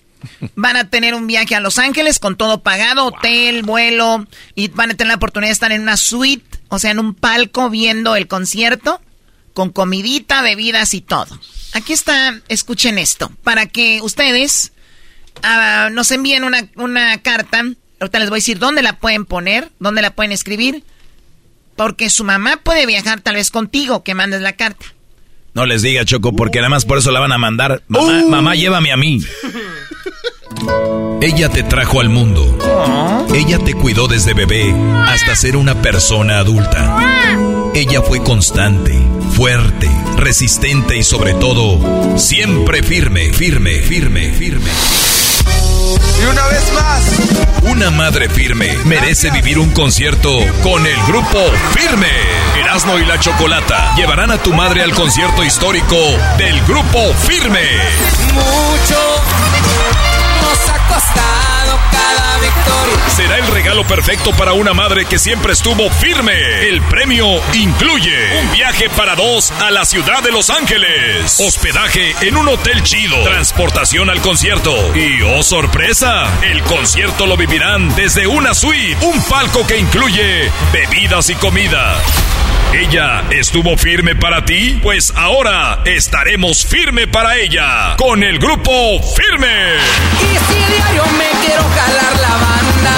Van a tener un viaje a Los Ángeles con todo pagado, hotel, vuelo, y van a tener la oportunidad de estar en una suite, o sea, en un palco viendo el concierto, con comidita, bebidas y todo. Aquí está, escuchen esto, para que ustedes ah, nos envíen una, una carta. Ahorita les voy a decir dónde la pueden poner, dónde la pueden escribir, porque su mamá puede viajar tal vez contigo, que mandes la carta. No les diga, Choco, porque nada más por eso la van a mandar. Mamá, mamá llévame a mí. Ella te trajo al mundo. Ella te cuidó desde bebé hasta ser una persona adulta. Ella fue constante, fuerte, resistente y sobre todo, siempre firme, firme, firme, firme. Y una vez más. Una madre firme merece vivir un concierto con el grupo Firme. Erasmo y la Chocolata llevarán a tu madre al concierto histórico del grupo Firme. Mucho costado cada victoria. Será el regalo perfecto para una madre que siempre estuvo firme. El premio incluye un viaje para dos a la ciudad de Los Ángeles, hospedaje en un hotel chido, transportación al concierto y, oh sorpresa, el concierto lo vivirán desde una suite, un palco que incluye bebidas y comida. ¿Ella estuvo firme para ti? Pues ahora estaremos firme para ella con el grupo Firme. Y si diario me quiero jalar la banda.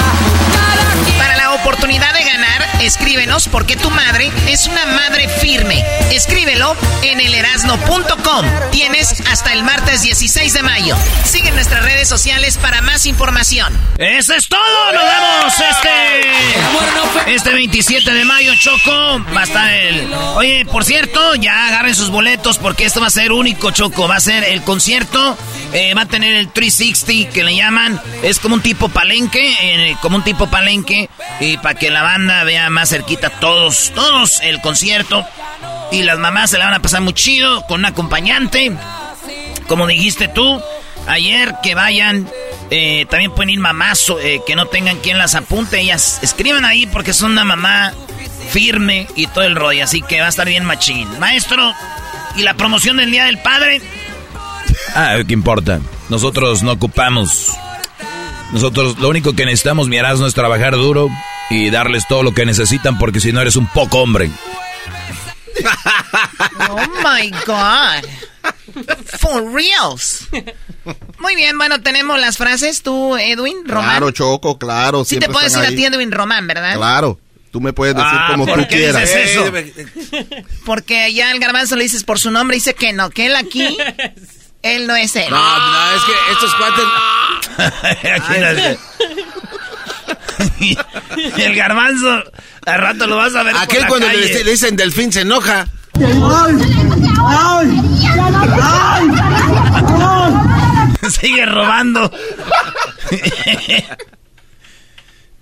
Cada Para la oportunidad de ganar, escríbenos porque tu madre es una madre firme. Escríbelo en elerasno.com. Tienes hasta el martes 16 de mayo. Sigue nuestras redes sociales para más información. Eso es todo. Nos vemos este. Este 27 de mayo, Choco. Va a estar el. Oye, por cierto, ya agarren sus boletos porque esto va a ser único, Choco. Va a ser el concierto. eh, va a tener el 360 que le llaman. Es como un tipo palenque. eh, como un tipo palenque. Y para que la banda vea más cerquita todos, todos el concierto. Y las mamás se la van a pasar muy chido con un acompañante. Como dijiste tú, ayer que vayan, eh, también pueden ir mamás eh, que no tengan quien las apunte. Ellas escriban ahí porque son una mamá firme y todo el rollo. Así que va a estar bien machín. Maestro, ¿y la promoción del Día del Padre? Ah, ¿qué importa? Nosotros no ocupamos. Nosotros lo único que necesitamos, mi Erasmo, es trabajar duro y darles todo lo que necesitan porque si no eres un poco hombre. Oh my God. For reals. Muy bien, bueno, tenemos las frases. Tú, Edwin, Román. Claro, Choco, claro. sí te puedes están ir a ahí. ti, Edwin Román, ¿verdad? Claro. Tú me puedes decir Ah, como ¿por tú qué quieras. dices eso? Porque allá al garbanzo le dices por su nombre, dice que no, que él aquí, él no es él. No, no, es que estos cuates. el garbanzo, al rato lo vas a ver. por Aquel la cuando le, calle. le dicen delfín se enoja. Sigue robando.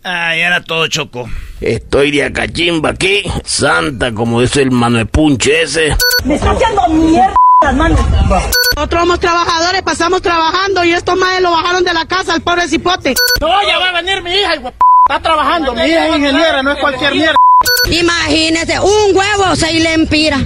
Ay, era todo choco. Estoy de acachimba aquí. Santa, como dice el Manuel Punche ese. Me está haciendo mierda las manos. Nosotros somos trabajadores, pasamos trabajando y estos madres lo bajaron de la casa, el pobre cipote. No, ya va a venir mi hija, Está trabajando, mi hija es ingeniera, no es cualquier mierda. Imagínese, un huevo se le empira.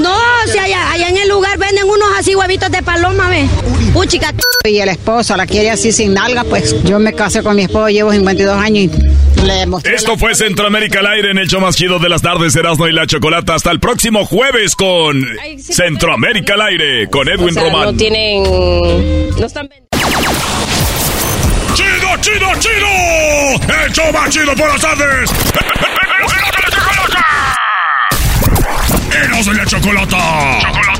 No, si allá, allá en el lugar venden unos así huevitos de paloma, ve. Puchica. Y el esposo la quiere así sin nalga, pues yo me casé con mi esposo, llevo 52 años y le mostré. Esto fue Centroamérica al aire en el show más chido de las tardes, Erasmo y la Chocolata. Hasta el próximo jueves con Centroamérica al aire con Edwin Román. No tienen. No están ¡Chido, chido, chido! ¡El show más chido por las tardes! ¡Eros de la chocolata! ¡Chocolata!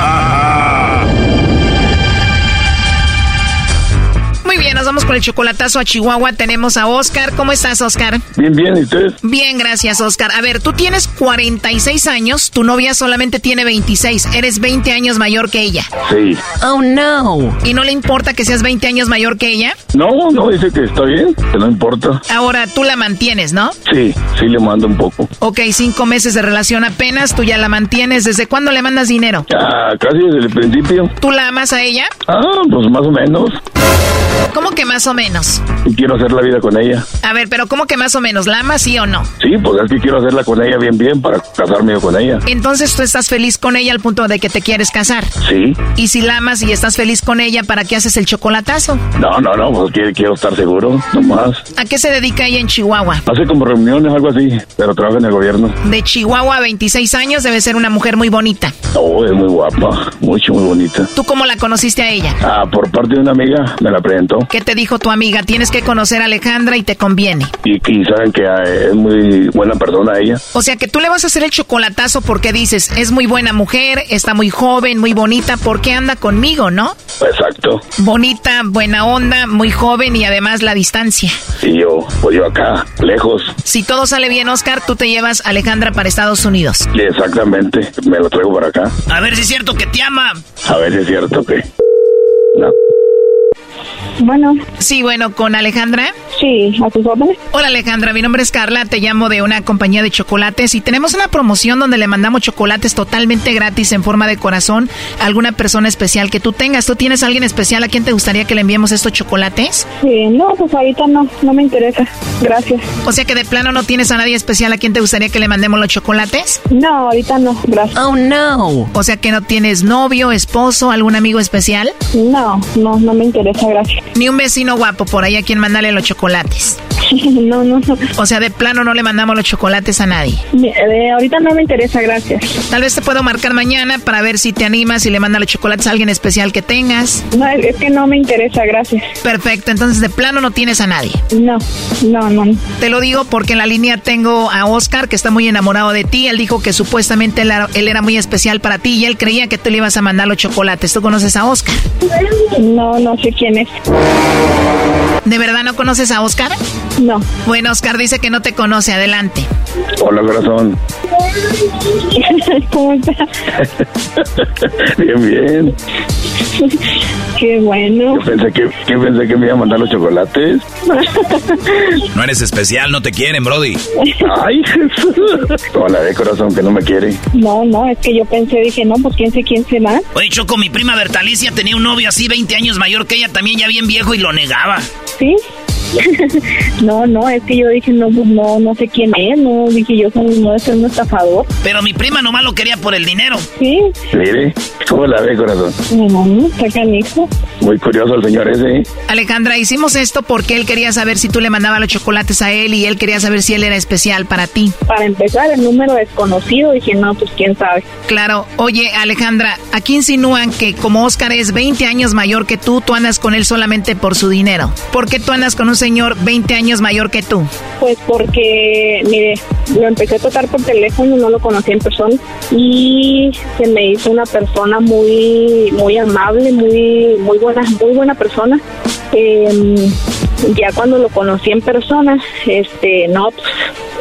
vamos con el chocolatazo a Chihuahua. Tenemos a Oscar. ¿Cómo estás, Oscar? Bien, bien, ¿y usted? Bien, gracias, Oscar. A ver, tú tienes 46 años, tu novia solamente tiene 26. Eres 20 años mayor que ella. Sí. Oh, no. ¿Y no le importa que seas 20 años mayor que ella? No, no, dice que está bien, que no importa. Ahora, tú la mantienes, ¿no? Sí, sí le mando un poco. Ok, cinco meses de relación apenas, tú ya la mantienes. ¿Desde cuándo le mandas dinero? Ya, casi desde el principio. ¿Tú la amas a ella? Ah, pues más o menos. ¿Cómo que más o menos? Y quiero hacer la vida con ella. A ver, pero ¿cómo que más o menos? ¿La amas sí o no? Sí, pues es que quiero hacerla con ella bien, bien para casarme con ella. Entonces tú estás feliz con ella al punto de que te quieres casar. Sí. Y si la amas y estás feliz con ella, ¿para qué haces el chocolatazo? No, no, no, pues quiero, quiero estar seguro, nomás. ¿A qué se dedica ella en Chihuahua? Hace como reuniones, algo así, pero trabaja en el gobierno. De Chihuahua a 26 años debe ser una mujer muy bonita. Oh, es muy guapa, mucho, muy bonita. ¿Tú cómo la conociste a ella? Ah, por parte de una amiga, me la presentó. ¿Qué te dijo tu amiga? Tienes que conocer a Alejandra y te conviene. Y, y saben que ah, es muy buena persona ella. O sea que tú le vas a hacer el chocolatazo porque dices, es muy buena mujer, está muy joven, muy bonita, ¿por qué anda conmigo, no? Exacto. Bonita, buena onda, muy joven y además la distancia. Y yo, pues yo acá, lejos. Si todo sale bien, Oscar, tú te llevas a Alejandra para Estados Unidos. Y exactamente, me lo traigo para acá. A ver si es cierto que te ama. A ver si es cierto que... No. Bueno. Sí, bueno, ¿con Alejandra? Sí, a tus órdenes. Hola Alejandra, mi nombre es Carla, te llamo de una compañía de chocolates y tenemos una promoción donde le mandamos chocolates totalmente gratis en forma de corazón a alguna persona especial que tú tengas. ¿Tú tienes a alguien especial a quien te gustaría que le enviemos estos chocolates? Sí, no, pues ahorita no, no me interesa. Gracias. O sea que de plano no tienes a nadie especial a quien te gustaría que le mandemos los chocolates? No, ahorita no, gracias. Oh, no. O sea que no tienes novio, esposo, algún amigo especial? No, no, no me interesa, gracias. Ni un vecino guapo por ahí a quien mandarle los chocolates. no, no. O sea, de plano no le mandamos los chocolates a nadie. Eh, ahorita no me interesa, gracias. Tal vez te puedo marcar mañana para ver si te animas y le mandas los chocolates a alguien especial que tengas. No, es que no me interesa, gracias. Perfecto, entonces de plano no tienes a nadie. No, no, no. Te lo digo porque en la línea tengo a Oscar que está muy enamorado de ti. Él dijo que supuestamente él era, él era muy especial para ti y él creía que tú le ibas a mandar los chocolates. ¿Tú conoces a Oscar? No, no sé quién es. ¿De verdad no conoces a Oscar? No. Bueno, Oscar dice que no te conoce. Adelante. Hola, corazón. ¿Cómo estás? bien, bien. Qué bueno. Yo pensé que, que pensé que me iba a mandar los chocolates. No eres especial, no te quieren, Brody. Ay, Jesús. Hola, de corazón que no me quiere. No, no, es que yo pensé, dije, no, pues quién sé quién será. Oye, Choco, mi prima Bertalicia tenía un novio así 20 años mayor que ella, también ya bien viejo y lo negaba. ¿Sí? no, no, es que yo dije, no, pues no, no sé quién es, no, dije yo, no es un estafador. Pero mi prima nomás lo quería por el dinero. Sí. Mire, ¿cómo la ve, corazón? No, está canijo. Muy curioso el señor ese. Alejandra, hicimos esto porque él quería saber si tú le mandabas los chocolates a él y él quería saber si él era especial para ti. Para empezar, el número desconocido, dije, no, pues quién sabe. Claro. Oye, Alejandra, aquí insinúan que como Oscar es 20 años mayor que tú, tú andas con él solamente por su dinero. ¿Por qué tú andas con un señor 20 años mayor que tú? Pues porque, mire, lo empecé a tocar por teléfono, no lo conocí en persona y se me hizo una persona muy, muy amable, muy, muy buena, muy buena persona. Eh, ya cuando lo conocí en persona, este, no, pues,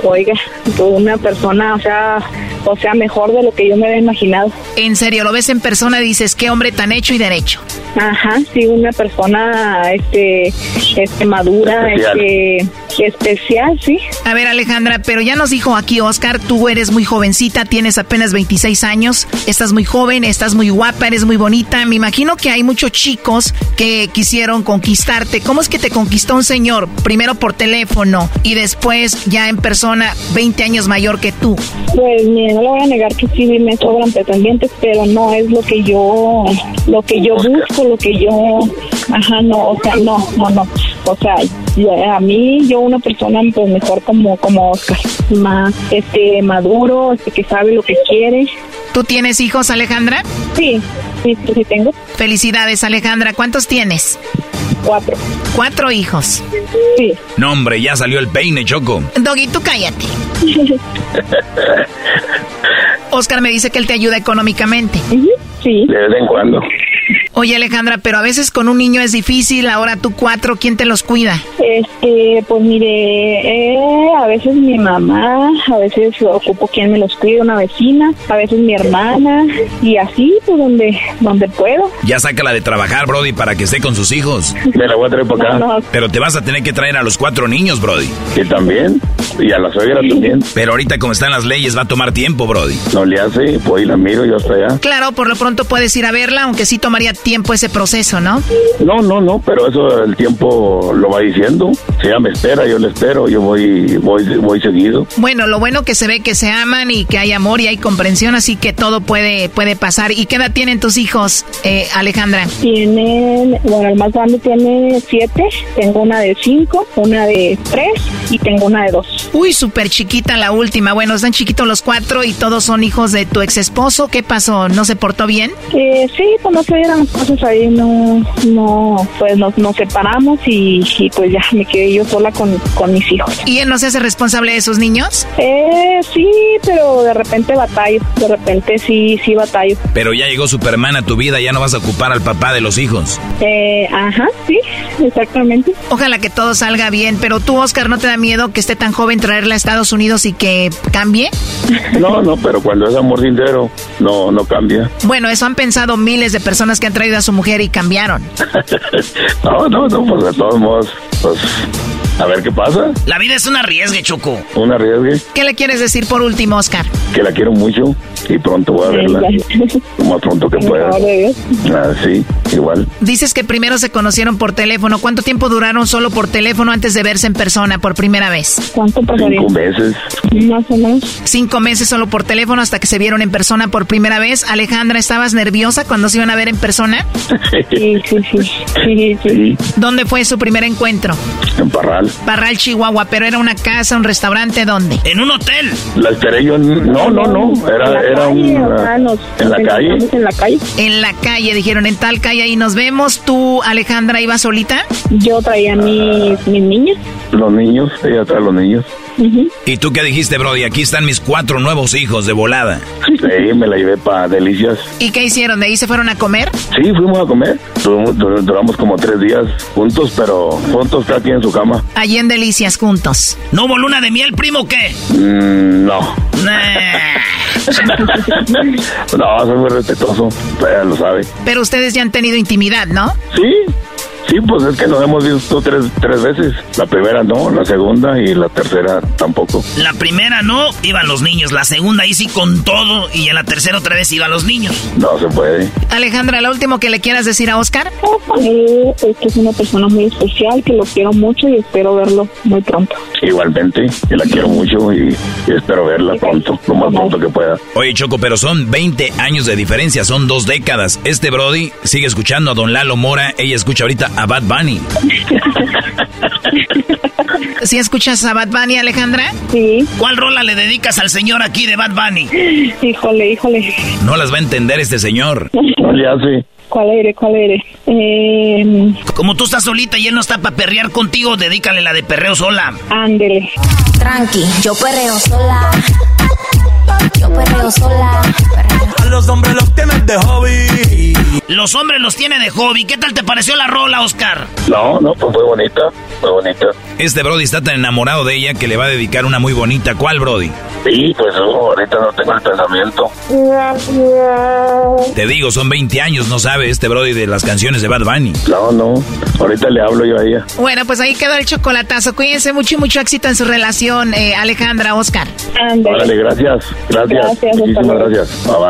oiga, una persona, o sea, o sea, mejor de lo que yo me había imaginado. En serio, lo ves en persona y dices, qué hombre tan hecho y derecho. Ajá, sí, una persona, este, este, madura, este, especial, sí. A ver, Alejandra, pero ya nos dijo aquí Oscar, tú eres muy jovencita, tienes apenas 26 años, estás muy joven, estás muy guapa, eres muy bonita. Me imagino que hay muchos chicos que quisieron conquistarte. ¿Cómo es que te conquistó un señor? Primero por teléfono y después ya en persona, 20 años mayor que tú. Pues mire, no le voy a negar que sí me sobran pretendientes, pero no es lo que yo, lo que yo busco, lo que yo, ajá, no, o sea, no, no, no. O sea, a mí, yo una persona pues mejor como, como Oscar, más este maduro, este que sabe lo que quiere. ¿Tú tienes hijos, Alejandra? Sí, sí, sí tengo. Felicidades, Alejandra. ¿Cuántos tienes? Cuatro. Cuatro hijos. Sí. No, hombre, ya salió el peine, Choco. Doggy, tú cállate. Oscar me dice que él te ayuda económicamente. Sí. De vez en cuando. Oye Alejandra, pero a veces con un niño es difícil, ahora tú cuatro, ¿quién te los cuida? Este, pues mire, eh, a veces mi mamá, a veces ocupo quien me los cuida, una vecina, a veces mi hermana, y así, pues donde, donde puedo. Ya sácala de trabajar, Brody, para que esté con sus hijos. Me la voy a traer para acá. Pero te vas a tener que traer a los cuatro niños, Brody. Que también, y a la suegra también. Pero ahorita como están las leyes va a tomar tiempo, Brody. No le hace, pues la miro yo hasta allá. Claro, por lo pronto puedes ir a verla, aunque sí tomaría tiempo ese proceso, ¿no? No, no, no, pero eso el tiempo lo va diciendo. Si ella me espera, yo le espero, yo voy, voy, voy seguido. Bueno, lo bueno que se ve que se aman y que hay amor y hay comprensión, así que todo puede, puede pasar. ¿Y qué edad tienen tus hijos, eh, Alejandra? Tienen, bueno, el más grande tiene siete, tengo una de cinco, una de tres y tengo una de dos. Uy, súper chiquita la última. Bueno, están chiquitos los cuatro y todos son hijos de tu ex esposo. ¿Qué pasó? ¿No se portó bien? Eh, sí, pues no se dieron cosas ahí, no, no, pues nos, nos separamos y, y, pues ya me quedé yo sola con, con, mis hijos. ¿Y él no se hace responsable de sus niños? Eh, sí, pero de repente batallo, de repente sí, sí batallo. Pero ya llegó Superman a tu vida, ya no vas a ocupar al papá de los hijos. Eh, ajá, sí, exactamente. Ojalá que todo salga bien, pero tú, Oscar, ¿no te da miedo que esté tan joven traerla a Estados Unidos y que cambie? No, no, pero cuando es amor sincero, no, no cambia. Bueno, eso han pensado miles de personas que han traído a su mujer y cambiaron. no, no, no, pues de todos modos, pues a ver qué pasa. La vida es un arriesgue, Choco. Un arriesgue. ¿Qué le quieres decir por último, Oscar? Que la quiero mucho y pronto voy a verla. Lo más pronto que pueda. Ah, sí, igual. Dices que primero se conocieron por teléfono. ¿Cuánto tiempo duraron solo por teléfono antes de verse en persona por primera vez? ¿Cuánto pasaría? Cinco meses. Más o menos. Cinco meses solo por teléfono hasta que se vieron en persona por primera vez. Alejandra, ¿estabas nerviosa cuando se iban a ver en persona? Sí, sí, sí. sí, sí. ¿Dónde fue su primer encuentro? En Parral. Parral, Chihuahua, pero era una casa, un restaurante, ¿dónde? En un hotel. La esperé yo, no, no, no, era, era un, en la calle. En la calle. En la calle, dijeron, en tal calle ahí nos vemos. ¿Tú, Alejandra, ibas solita? Yo traía mis, mis niños. Los niños, ella trae los niños. Uh -huh. ¿Y tú qué dijiste, Brody? Aquí están mis cuatro nuevos hijos de volada. Sí, me la llevé para Delicias. ¿Y qué hicieron? ¿De ahí se fueron a comer? Sí, fuimos a comer. Duramos, duramos como tres días juntos, pero juntos cada quien en su cama. Allí en Delicias, juntos. ¿No hubo luna de miel, primo, qué? Mm, no. Nah. no, soy muy respetuoso, lo sabe. Pero ustedes ya han tenido intimidad, ¿no? Sí, Sí, pues es que nos hemos visto tres, tres veces. La primera no, la segunda y la tercera tampoco. La primera no, iban los niños. La segunda ahí sí con todo. Y en la tercera otra vez iban los niños. No se puede. Alejandra, lo último que le quieras decir a Oscar. Eh, es que es una persona muy especial, que lo quiero mucho y espero verlo muy pronto. Igualmente, que la quiero mucho y, y espero verla pronto, lo más pronto que pueda. Oye, Choco, pero son 20 años de diferencia, son dos décadas. Este Brody sigue escuchando a Don Lalo Mora. Ella escucha ahorita a Bad Bunny. ¿Sí escuchas a Bad Bunny, Alejandra? Sí. ¿Cuál rola le dedicas al señor aquí de Bad Bunny? Híjole, híjole. No las va a entender este señor. Le hace. ¿Cuál eres? ¿Cuál eres? Eh, Como tú estás solita y él no está para perrear contigo, dedícale la de perreo sola. ándele. Tranqui, yo perreo sola. Yo perreo sola. Perreo A los hombres los tienes de hobby. Los hombres los tiene de hobby. ¿Qué tal te pareció la rola, Oscar? No, no, pues muy bonita, muy bonita. Este Brody está tan enamorado de ella que le va a dedicar una muy bonita. ¿Cuál, Brody? Sí, pues oh, ahorita no tengo el pensamiento. Te digo, son 20 años, no sabe este Brody de las canciones de Bad Bunny. No, no, ahorita le hablo yo a ella. Bueno, pues ahí quedó el chocolatazo. Cuídense mucho y mucho éxito en su relación, eh, Alejandra, Oscar. Vale, gracias, gracias, Gracias, muchísimas gracias. Bye bye.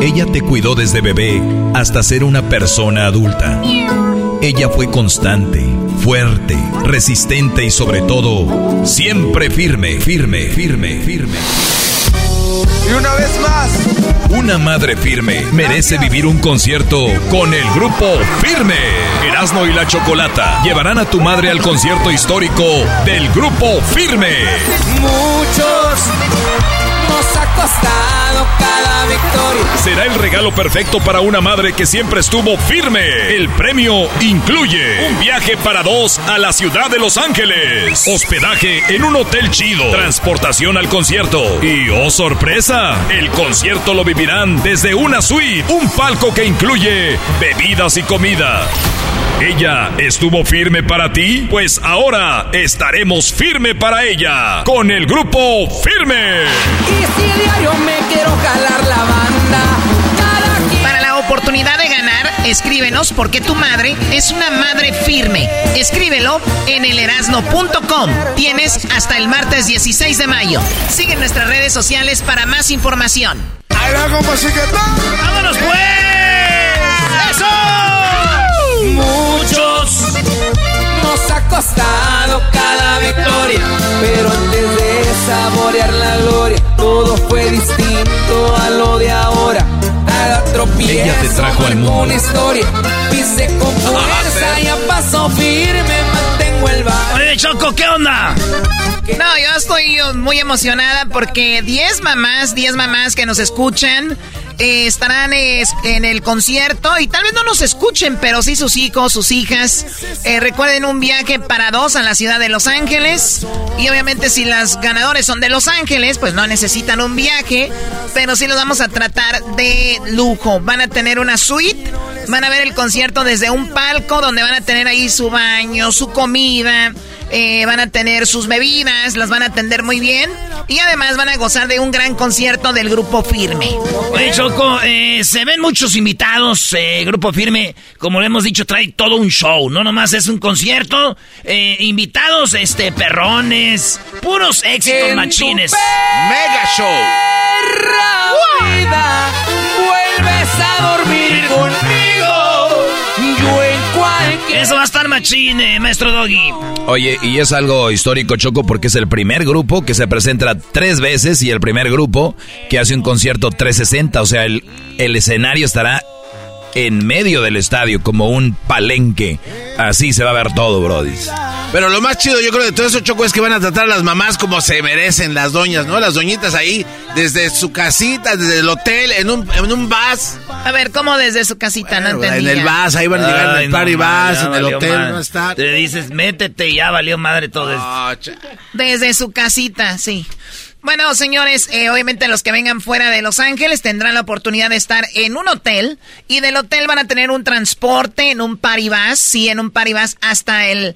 Ella te cuidó desde bebé hasta ser una persona adulta. Ella fue constante, fuerte, resistente y sobre todo, siempre firme, firme, firme, firme. Y una vez más. Una madre firme merece vivir un concierto con el grupo Firme. Erasmo y la Chocolata llevarán a tu madre al concierto histórico del grupo Firme. Muchos nos ha costado cada victoria. Será el regalo perfecto para una madre que siempre estuvo firme. El premio incluye un viaje para dos a la ciudad de Los Ángeles, hospedaje en un hotel chido, transportación al concierto y, oh sorpresa, el concierto lo vivirán desde una suite, un palco que incluye bebidas y comida. ¿Ella estuvo firme para ti? Pues ahora estaremos firme para ella con el grupo Firme. Me quiero jalar la banda. Cada quien Para la oportunidad de ganar, escríbenos porque tu madre es una madre firme. Escríbelo en elerasno.com. Tienes hasta el martes 16 de mayo. Sigue nuestras redes sociales para más información. ¡Vámonos pues! ¡Eso! Muchos ha costado cada victoria, pero antes de saborear la gloria, todo fue distinto a lo de ahora. Cada tropiezo Ella te trajo al marcó mundo. una historia, pise con fuerza y a paso firme mantengo el bar. Choco, ¿qué onda? No, yo estoy muy emocionada porque 10 mamás, 10 mamás que nos escuchan eh, estarán eh, en el concierto y tal vez no nos escuchen, pero sí sus hijos, sus hijas. Eh, recuerden un viaje para dos a la ciudad de Los Ángeles. Y obviamente si las ganadores son de Los Ángeles, pues no necesitan un viaje, pero sí los vamos a tratar de lujo. Van a tener una suite, van a ver el concierto desde un palco donde van a tener ahí su baño, su comida. Eh, van a tener sus bebidas, las van a atender muy bien y además van a gozar de un gran concierto del grupo Firme. Oye, Choco, eh, se ven muchos invitados. eh, Grupo Firme, como le hemos dicho, trae todo un show. No nomás es un concierto. eh, invitados, este, perrones, puros éxitos En tu machines. Mega Show. vida, vuelves a dormir conmigo. Eso va a estar machín, eh, maestro Doggy. Oye, y es algo histórico, Choco, porque es el primer grupo que se presenta tres veces y el primer grupo que hace un concierto 360. O sea, el escenario estará en medio del estadio, como un palenque. Así se va a ver todo, Brody. Pero lo más chido, yo creo, de todo eso, Choco, es que van a tratar a las mamás como se merecen las doñas, ¿no? Las doñitas ahí, desde su casita, desde el hotel, en un, en un bus. A ver, ¿cómo desde su casita? no En el bus, ahí van a llegar en el no, party madre, bus, en el hotel, madre. a estar. Te dices, métete y ya valió madre todo esto. Cha- Desde su casita, sí. Bueno, señores, eh, obviamente los que vengan fuera de Los Ángeles tendrán la oportunidad de estar en un hotel y del hotel van a tener un transporte en un paribas, sí, en un paribas hasta el,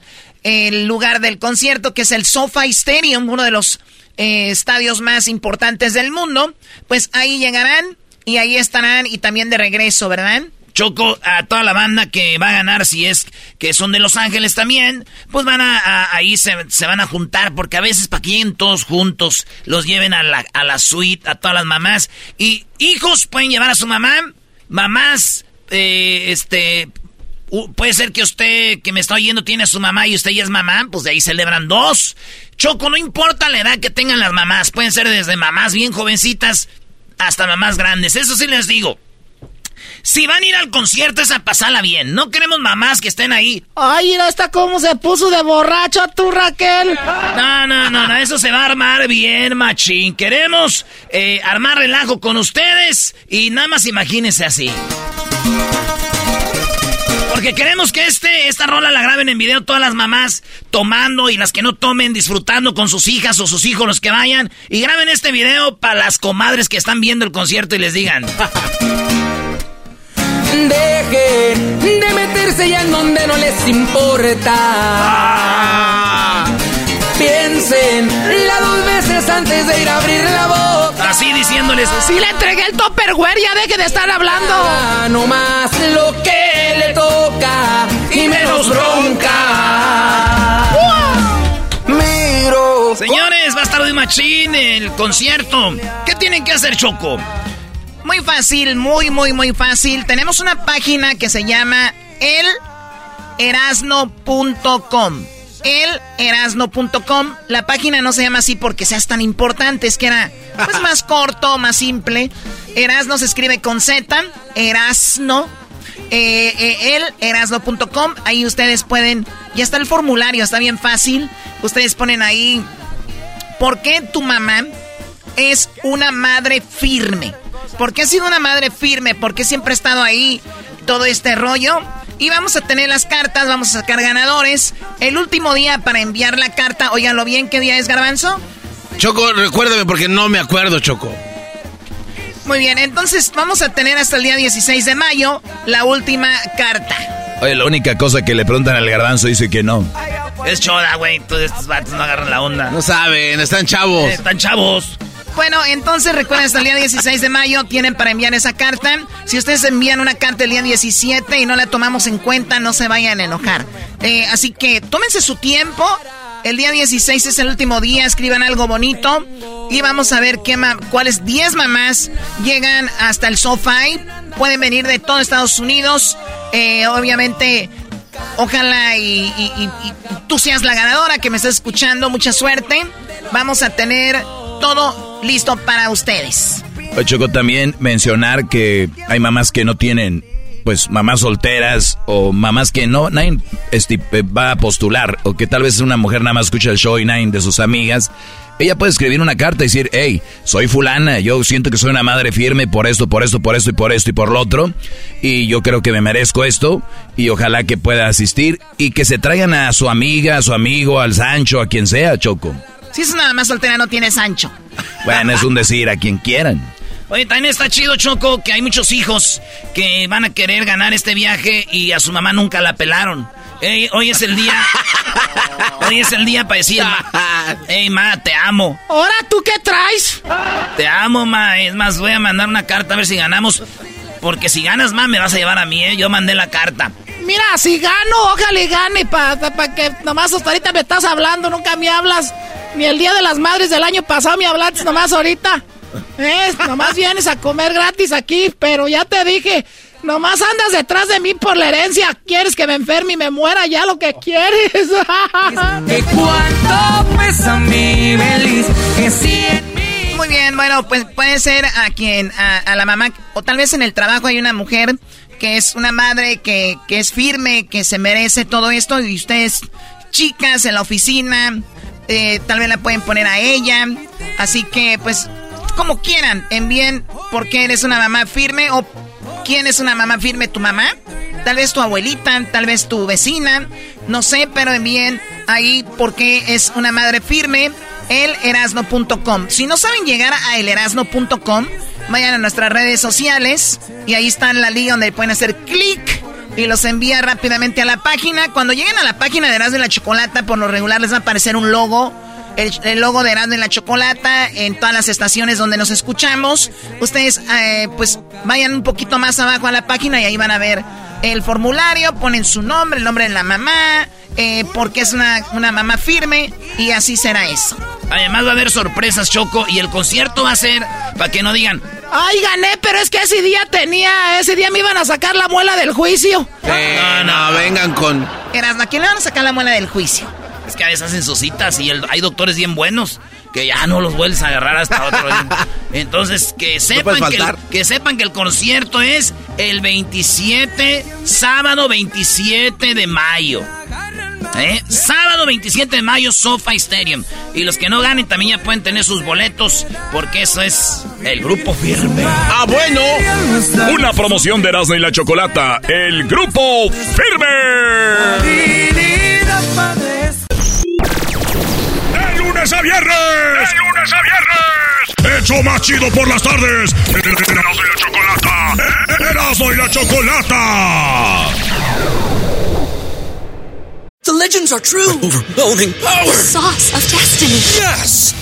lugar del concierto que es el SoFi Stadium, uno de los eh, estadios más importantes del mundo. Pues ahí llegarán y ahí estarán y también de regreso, ¿verdad? Choco a toda la banda que va a ganar, si es que son de Los Ángeles también, pues van a, ahí se, van a juntar, porque a veces para que lleguen todos juntos, los lleven a la, a la suite, a todas las mamás. Y hijos pueden llevar a su mamá, mamás, eh, este, puede ser que usted que me está oyendo tiene a su mamá y usted ya es mamá, pues de ahí celebran dos. Choco, no importa la edad que tengan las mamás, pueden ser desde mamás bien jovencitas hasta mamás grandes, eso sí les digo. Si van a ir al concierto es a pasarla bien. No queremos mamás que estén ahí. Ay, mira esta cómo se puso de borracho tú, Raquel. No, no, no, no, eso se va a armar bien, machín. Queremos eh, armar relajo con ustedes y nada más imagínense así. Porque queremos que este, esta rola la graben en video todas las mamás tomando y las que no tomen disfrutando con sus hijas o sus hijos los que vayan. Y graben este video para las comadres que están viendo el concierto y les digan. Dejen de meterse ya en donde no les importa. Piensen la dos veces antes de ir a abrir la boca. Así diciéndoles. Si le entregué el topperware, ya deje de estar hablando. Ah, no más lo que le toca y menos bronca. Miro. Señores, va a estar hoy machín el concierto. ¿Qué tienen que hacer, Choco? Muy fácil, muy, muy, muy fácil. Tenemos una página que se llama elerasno.com. Elerasno.com. La página no se llama así porque seas tan importante, es que era pues, más corto, más simple. Erasno se escribe con Z, Erasno. Eh, eh, el erasno.com. Ahí ustedes pueden. Ya está el formulario, está bien fácil. Ustedes ponen ahí. ¿Por qué tu mamá es una madre firme? porque ha sido una madre firme, porque siempre ha estado ahí todo este rollo. Y vamos a tener las cartas, vamos a sacar ganadores. El último día para enviar la carta, óiganlo bien, ¿qué día es Garbanzo? Choco, recuérdame porque no me acuerdo, Choco. Muy bien, entonces vamos a tener hasta el día 16 de mayo la última carta. Oye, la única cosa que le preguntan al garbanzo dice que no. Es choda, güey. Todos estos vatos no agarran la onda. No saben, están chavos. están chavos. Bueno, entonces recuerden, hasta el día 16 de mayo tienen para enviar esa carta. Si ustedes envían una carta el día 17 y no la tomamos en cuenta, no se vayan a enojar. Eh, así que tómense su tiempo. El día 16 es el último día, escriban algo bonito y vamos a ver qué cuáles 10 mamás llegan hasta el SoFi. Pueden venir de todo Estados Unidos. Eh, obviamente, ojalá y, y tú seas la ganadora que me estás escuchando. Mucha suerte. Vamos a tener todo listo para ustedes. Choco, también mencionar que hay mamás que no tienen, pues, mamás solteras o mamás que no, nadie este, va a postular o que tal vez una mujer nada más escucha el show y nadie de sus amigas. Ella puede escribir una carta y decir, hey, soy fulana, yo siento que soy una madre firme por esto, por esto, por esto y por esto y por lo otro. Y yo creo que me merezco esto y ojalá que pueda asistir y que se traigan a su amiga, a su amigo, al Sancho, a quien sea, Choco. Si es una más soltera, no tiene Sancho. Bueno, es un decir a quien quieran. Oye, también está chido, Choco, que hay muchos hijos que van a querer ganar este viaje y a su mamá nunca la pelaron. hoy es el día. hoy es el día para decir, Ey, ma, te amo. ¿Ahora tú qué traes? Te amo, ma. Es más, voy a mandar una carta a ver si ganamos. Porque si ganas, ma, me vas a llevar a mí, ¿eh? Yo mandé la carta. Mira, si gano, ojalá y gane, para pa que nomás hasta ahorita me estás hablando, nunca me hablas. Ni el día de las madres del año pasado me hablaste nomás ahorita. ¿Eh? Nomás vienes a comer gratis aquí, pero ya te dije, nomás andas detrás de mí por la herencia. Quieres que me enferme y me muera ya lo que quieres. ¿De cuánto pesa mi feliz? Que si Muy bien, bueno, pues puede ser a quien, a, la mamá, o tal vez en el trabajo hay una mujer que es una madre que, que es firme, que se merece todo esto, y ustedes, chicas en la oficina, eh, tal vez la pueden poner a ella. Así que, pues, como quieran, envíen por qué eres una mamá firme o quién es una mamá firme, tu mamá. Tal vez tu abuelita, tal vez tu vecina, no sé, pero envíen ahí por qué es una madre firme. elerasno.com. Si no saben llegar a elerasno.com, vayan a nuestras redes sociales y ahí está la liga donde pueden hacer clic y los envía rápidamente a la página. Cuando lleguen a la página de Erasmo y la Chocolata, por lo regular les va a aparecer un logo. El, logo de Erasmo y la Chocolata en todas las estaciones donde nos escuchamos. Ustedes, eh, pues, vayan un poquito más abajo a la página y ahí van a ver el formulario, ponen su nombre, el nombre de la mamá, eh, porque es una, una mamá firme y así será eso. Además va a haber sorpresas, Choco, y el concierto va a ser para que no digan, ay, gané, pero es que ese día tenía, ese día me iban a sacar la muela del juicio. no, no, vengan con... Eras, ¿a quién le van a sacar la muela del juicio? Es que a veces hacen sus citas y hay doctores bien buenos que ya no los vuelves a agarrar hasta otro. Entonces, que sepan, que, que sepan que el concierto es el 27, sábado 27 de mayo. ¿Eh? Sábado 27 de mayo, Sofa Stadium. Y los que no ganen también ya pueden tener sus boletos, porque eso es el grupo firme. ¡Ah, bueno! Una promoción de Erasmo y la Chocolata, el grupo firme. De lunes a viernes. De lunes a viernes. Hecho más chido por las tardes. Erasmo y la Chocolata. Erasmo y la Chocolata. The legends are true. Overwhelming power! The sauce of destiny. Yes!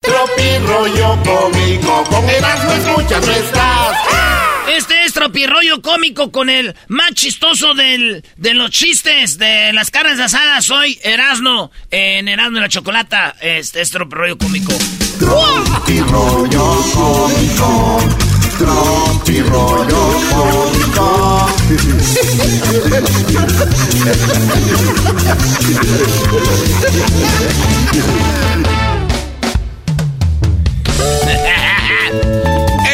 Tropirollo cómico, con Erasmo escuchas no estás. Este es Tropirollo cómico con el más chistoso del, de los chistes de las carnes asadas. Soy Erasmo, en Erasmo y la Chocolata. Este es Tropirollo cómico. Tropirollo cómico, Tropirollo cómico.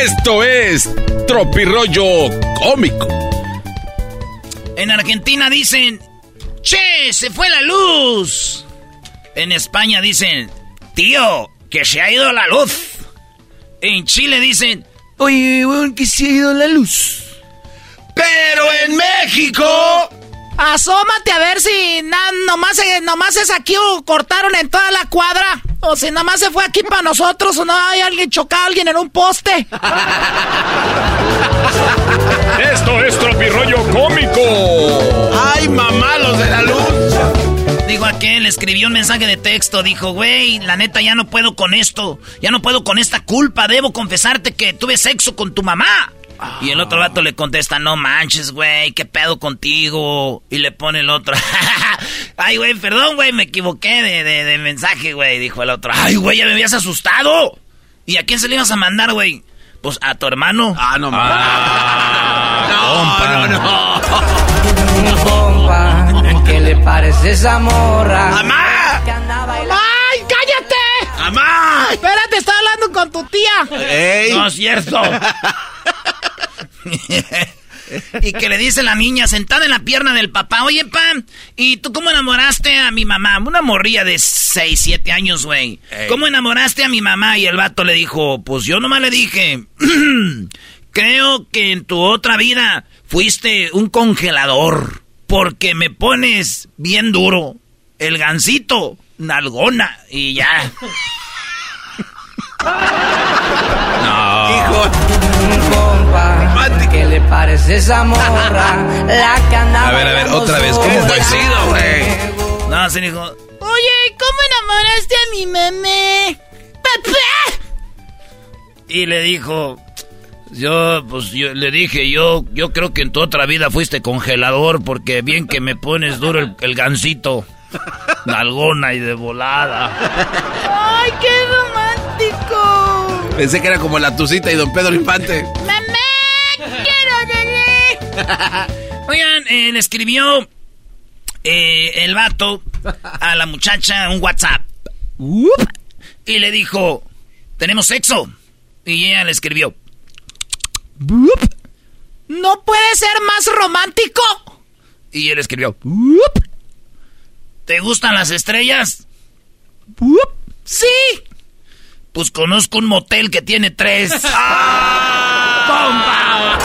Esto es Tropirollo Cómico. En Argentina dicen, che, se fue la luz. En España dicen, tío, que se ha ido la luz. En Chile dicen, oye, weón, que se ha ido la luz. Pero en México... Asómate a ver si nomás, nomás es aquí o cortaron en toda la cuadra. O si nomás se fue aquí para nosotros o no hay alguien chocado a alguien en un poste. Esto es Tropirollo Cómico. ¡Ay, mamá, los de la luz! Dijo aquel, escribió un mensaje de texto, dijo, güey, la neta ya no puedo con esto, ya no puedo con esta culpa, debo confesarte que tuve sexo con tu mamá. Y el otro vato le contesta, no manches, güey, ¿qué pedo contigo? Y le pone el otro, ay, güey, perdón, güey, me equivoqué de, de, mensaje, güey, dijo el otro. Ay, güey, ya me habías asustado. ¿Y a quién se le ibas a mandar, güey? Pues a tu hermano. Ah, no, ah, no, no, compa, ¿qué le parece esa morra? ¡Mamá! ¡Ay, cállate! ¡Mamá! Espérate, está hablando con tu tía. ¡Ey! No es cierto. y que le dice la niña sentada en la pierna del papá, oye, pa, ¿y tú cómo enamoraste a mi mamá? Una morría de 6, 7 años, güey. ¿Cómo enamoraste a mi mamá? Y el vato le dijo, pues yo nomás le dije, creo que en tu otra vida fuiste un congelador, porque me pones bien duro, el gancito, nalgona, y ya. no. Hijo. Compa, ¿qué le parece esa morra? La que A ver, a ver, otra vez. ¿Cómo fue sido, güey? No, se dijo. Oye, ¿cómo enamoraste a mi mamá? ¡Papá! Y le dijo. Yo, pues yo le dije, yo, yo creo que en tu otra vida fuiste congelador porque bien que me pones duro el, el gancito. Nalgona y de volada. ¡Ay, qué romántico! Pensé que era como la Tucita y Don Pedro Infante. ¡Mamá! Oigan, eh, le escribió eh, el vato a la muchacha un WhatsApp. Y le dijo, ¿tenemos sexo? Y ella le escribió. ¿No puede ser más romántico? Y él escribió. ¿Te gustan las estrellas? Sí. Pues conozco un motel que tiene tres. Compa,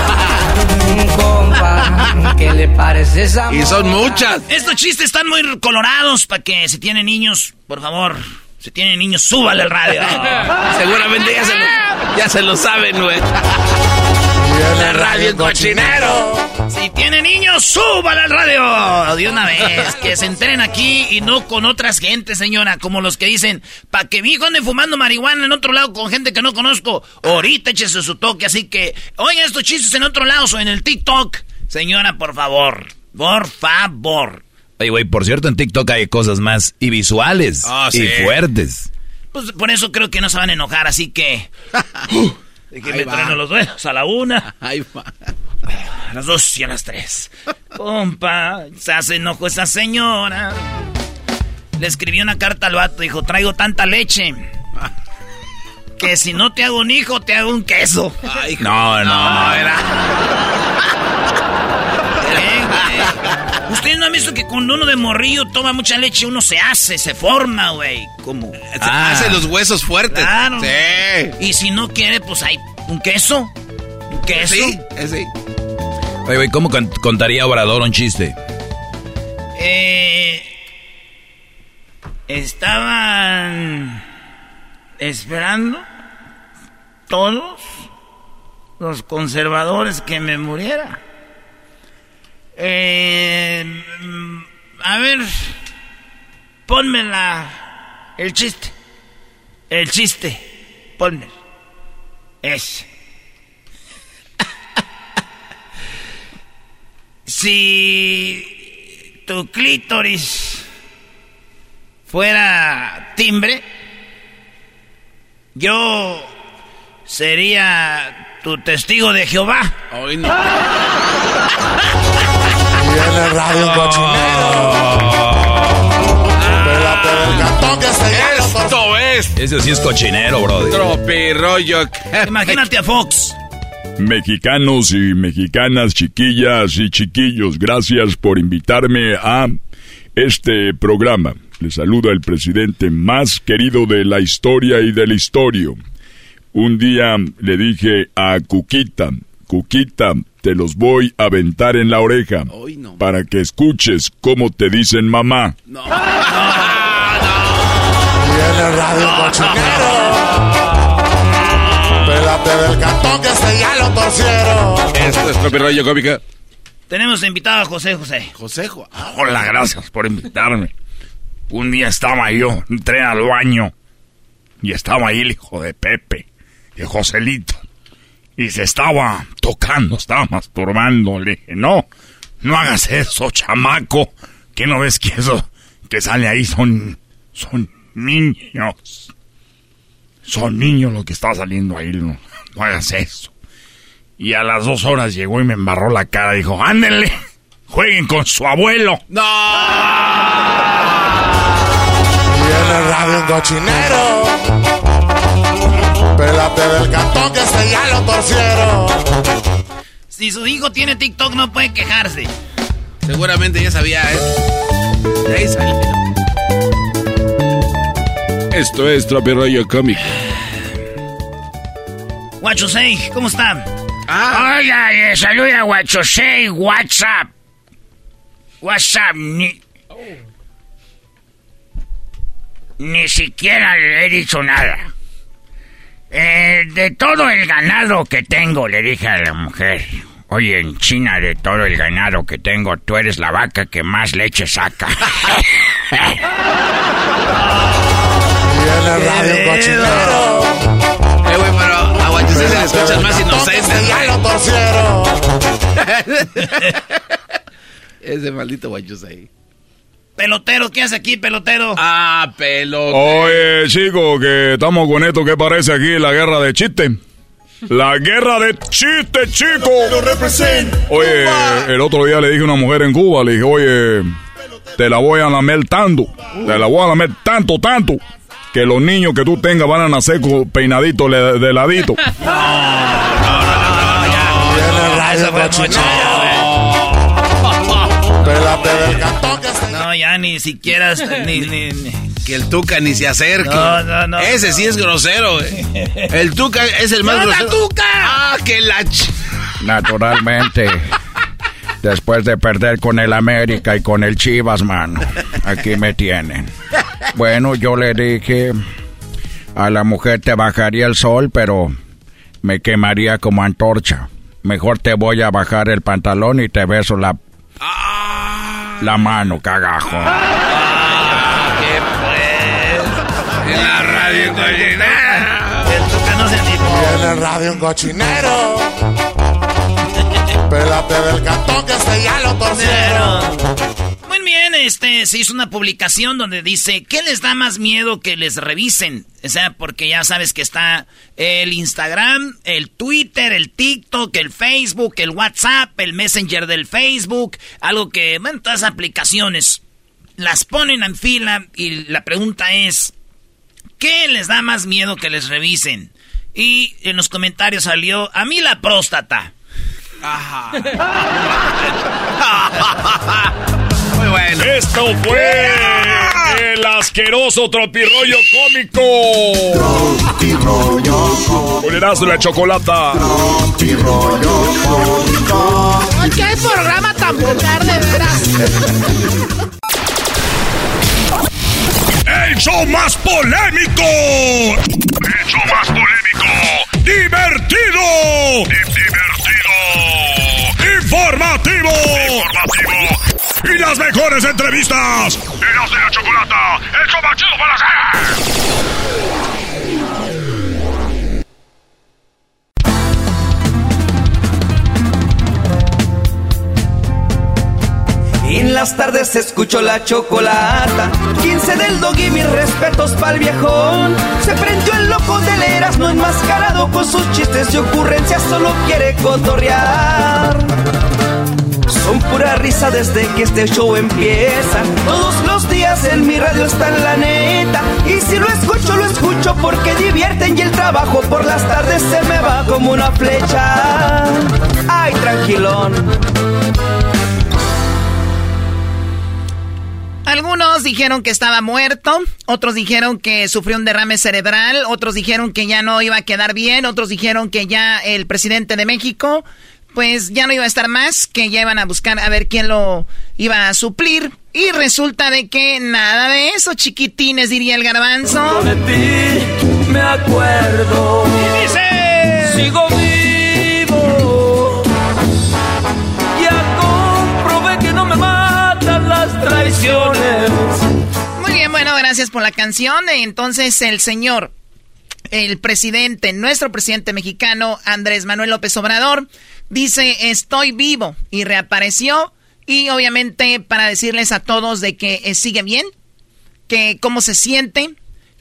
¿qué le parece esa Y son muchas. Estos chistes están muy colorados para que si tienen niños, por favor, si tienen niños, súbale al radio. Seguramente ya se lo, ya se lo saben, güey. La radio en cochinero. Si tienen niños, súbale al radio de una vez. Que se enteren aquí y no con otras gentes, señora. Como los que dicen, pa' que mi hijo ande fumando marihuana en otro lado con gente que no conozco. Ahorita échese su toque. Así que, oigan estos chistes en otro lado o en el TikTok. Señora, por favor. Por favor. Oye, güey, por cierto, en TikTok hay cosas más y visuales Ah, y fuertes. Pues por eso creo que no se van a enojar, así que. Déjenme Ahí va. trueno los dedos a la una, Ahí va. a las dos y a las tres. Pompa, se hace enojo esa señora. Le escribió una carta al vato, dijo, traigo tanta leche. Que si no te hago un hijo, te hago un queso. Ay, No, no. ¿Qué, güey? Ustedes no han visto que cuando uno de morrillo toma mucha leche, uno se hace, se forma, güey. Como. Se Ah. hace los huesos fuertes. Claro. Sí. Y si no quiere, pues hay un queso. Un queso. Sí, eh, sí. Oye, güey, ¿cómo con- contaría Obrador un chiste? Eh, estaban esperando todos los conservadores que me muriera. Eh, a ver, ponme la, el chiste. El chiste. Ponme. Ese. si tu clítoris fuera timbre, yo sería tu testigo de Jehová. Hoy no. Viene radio cochinero. Cantón que se Esto es Ese sí es cochinero, brody. tropirollo. Imagínate a Fox. Mexicanos y mexicanas, chiquillas y chiquillos, gracias por invitarme a este programa. Les saluda el presidente más querido de la historia y del historio. Un día le dije a Cuquita, Cuquita, te los voy a aventar en la oreja Hoy no. para que escuches cómo te dicen mamá. Viene radio cochinero. Pélate del cantón que se ya lo torcieron. Esto es tropirollo cómica. Tenemos invitado a José José. Josejo. Hola, gracias por invitarme. Un día estaba yo, entré al baño y estaba ahí el hijo de Pepe, el Joselito. Y se estaba tocando, estaba masturbando. Le dije, no, no hagas eso, chamaco. Que no ves que eso que sale ahí son, son niños. Son niños lo que está saliendo ahí, no, no hagas eso. Y a las dos horas llegó y me embarró la cara. Dijo, ándenle, jueguen con su abuelo. Viene radio cochinero. Pélate del cantón que se ya lo torcieron. Si su hijo tiene TikTok, no puede quejarse. Seguramente ya sabía, ¿eh? De ahí salió. Esto es Tropirollo Cómico. Guachosei, ¿cómo está? Ah, Oiga, eh, saluda a Guachosei, WhatsApp. WhatsApp, ni... Ni siquiera le he dicho nada. Eh, de todo el ganado que tengo, le dije a la mujer. Oye, en China, de todo el ganado que tengo, tú eres la vaca que más leche saca. Viene radio cochinero. eh, güey, pero a Guachusé se le escuchan más inocentes. ya lo torcieron. Ese maldito Guachusé. Pelotero, ¿qué hace aquí, pelotero? Ah, pelo. Oye, chico, que estamos con esto que parece aquí la guerra de chiste. La guerra de chiste, chico. Oye, el otro día le dije a una mujer en Cuba, le dije, oye, te la voy a lamer tanto. Te la voy a lamer tanto, tanto. que los niños que tú tengas van a nacer con peinadito de ladito. No, ya ni siquiera. Ni, Que el Tuca ni se acerque. No, no, no. Ese sí es grosero. El Tuca es el más grosero. Tuca! ¡Ah, que la. Naturalmente. Después de perder con el América y con el Chivas, mano. Aquí me tienen. Bueno, yo le dije. A la mujer te bajaría el sol, pero me quemaría como antorcha. Mejor te voy a bajar el pantalón y te beso la. La mano, cagajo. ¿Qué pues? En la radio cochinero. El Tuca no se animó. En la radio un cochinero. Pélate del cantón que se ya lo torcieron. Este, se hizo una publicación donde dice, ¿qué les da más miedo que les revisen? O sea, porque ya sabes que está el Instagram, el Twitter, el TikTok, el Facebook, el WhatsApp, el Messenger del Facebook, algo que, bueno, todas las aplicaciones las ponen en fila y la pregunta es, ¿qué les da más miedo que les revisen? Y en los comentarios salió, a mí la próstata. Ajá. Muy bueno. Esto fue el asqueroso tropirollo cómico. Tropirollo cómico. La chocolata. Tropirollo cómico. ¿Qué programa tan vulgar de veras? El show más polémico. El show más polémico. Las mejores entrevistas. Erasmo y la chocolata. El para hacer. En las tardes escucho la chocolata. 15 del dog y mis respetos pa'l viejón. Se prendió el loco del Erasmo enmascarado con sus chistes y ocurrencias, solo quiere cotorrear. Son pura risa desde que este show empieza. Todos los días en mi radio está la neta. Y si lo escucho, lo escucho porque divierten y el trabajo por las tardes se me va como una flecha. Ay, tranquilón. Algunos dijeron que estaba muerto, otros dijeron que sufrió un derrame cerebral, otros dijeron que ya no iba a quedar bien, otros dijeron que ya el presidente de México pues ya no iba a estar más, que ya iban a buscar a ver quién lo iba a suplir. Y resulta de que nada de eso, chiquitines, diría el garbanzo. De ti me acuerdo. Y dice... Sigo vivo. Ya comprobé que no me matan las traiciones. Muy bien, bueno, gracias por la canción. Entonces el señor, el presidente, nuestro presidente mexicano, Andrés Manuel López Obrador, dice, estoy vivo y reapareció. Y obviamente para decirles a todos de que eh, sigue bien, que cómo se siente,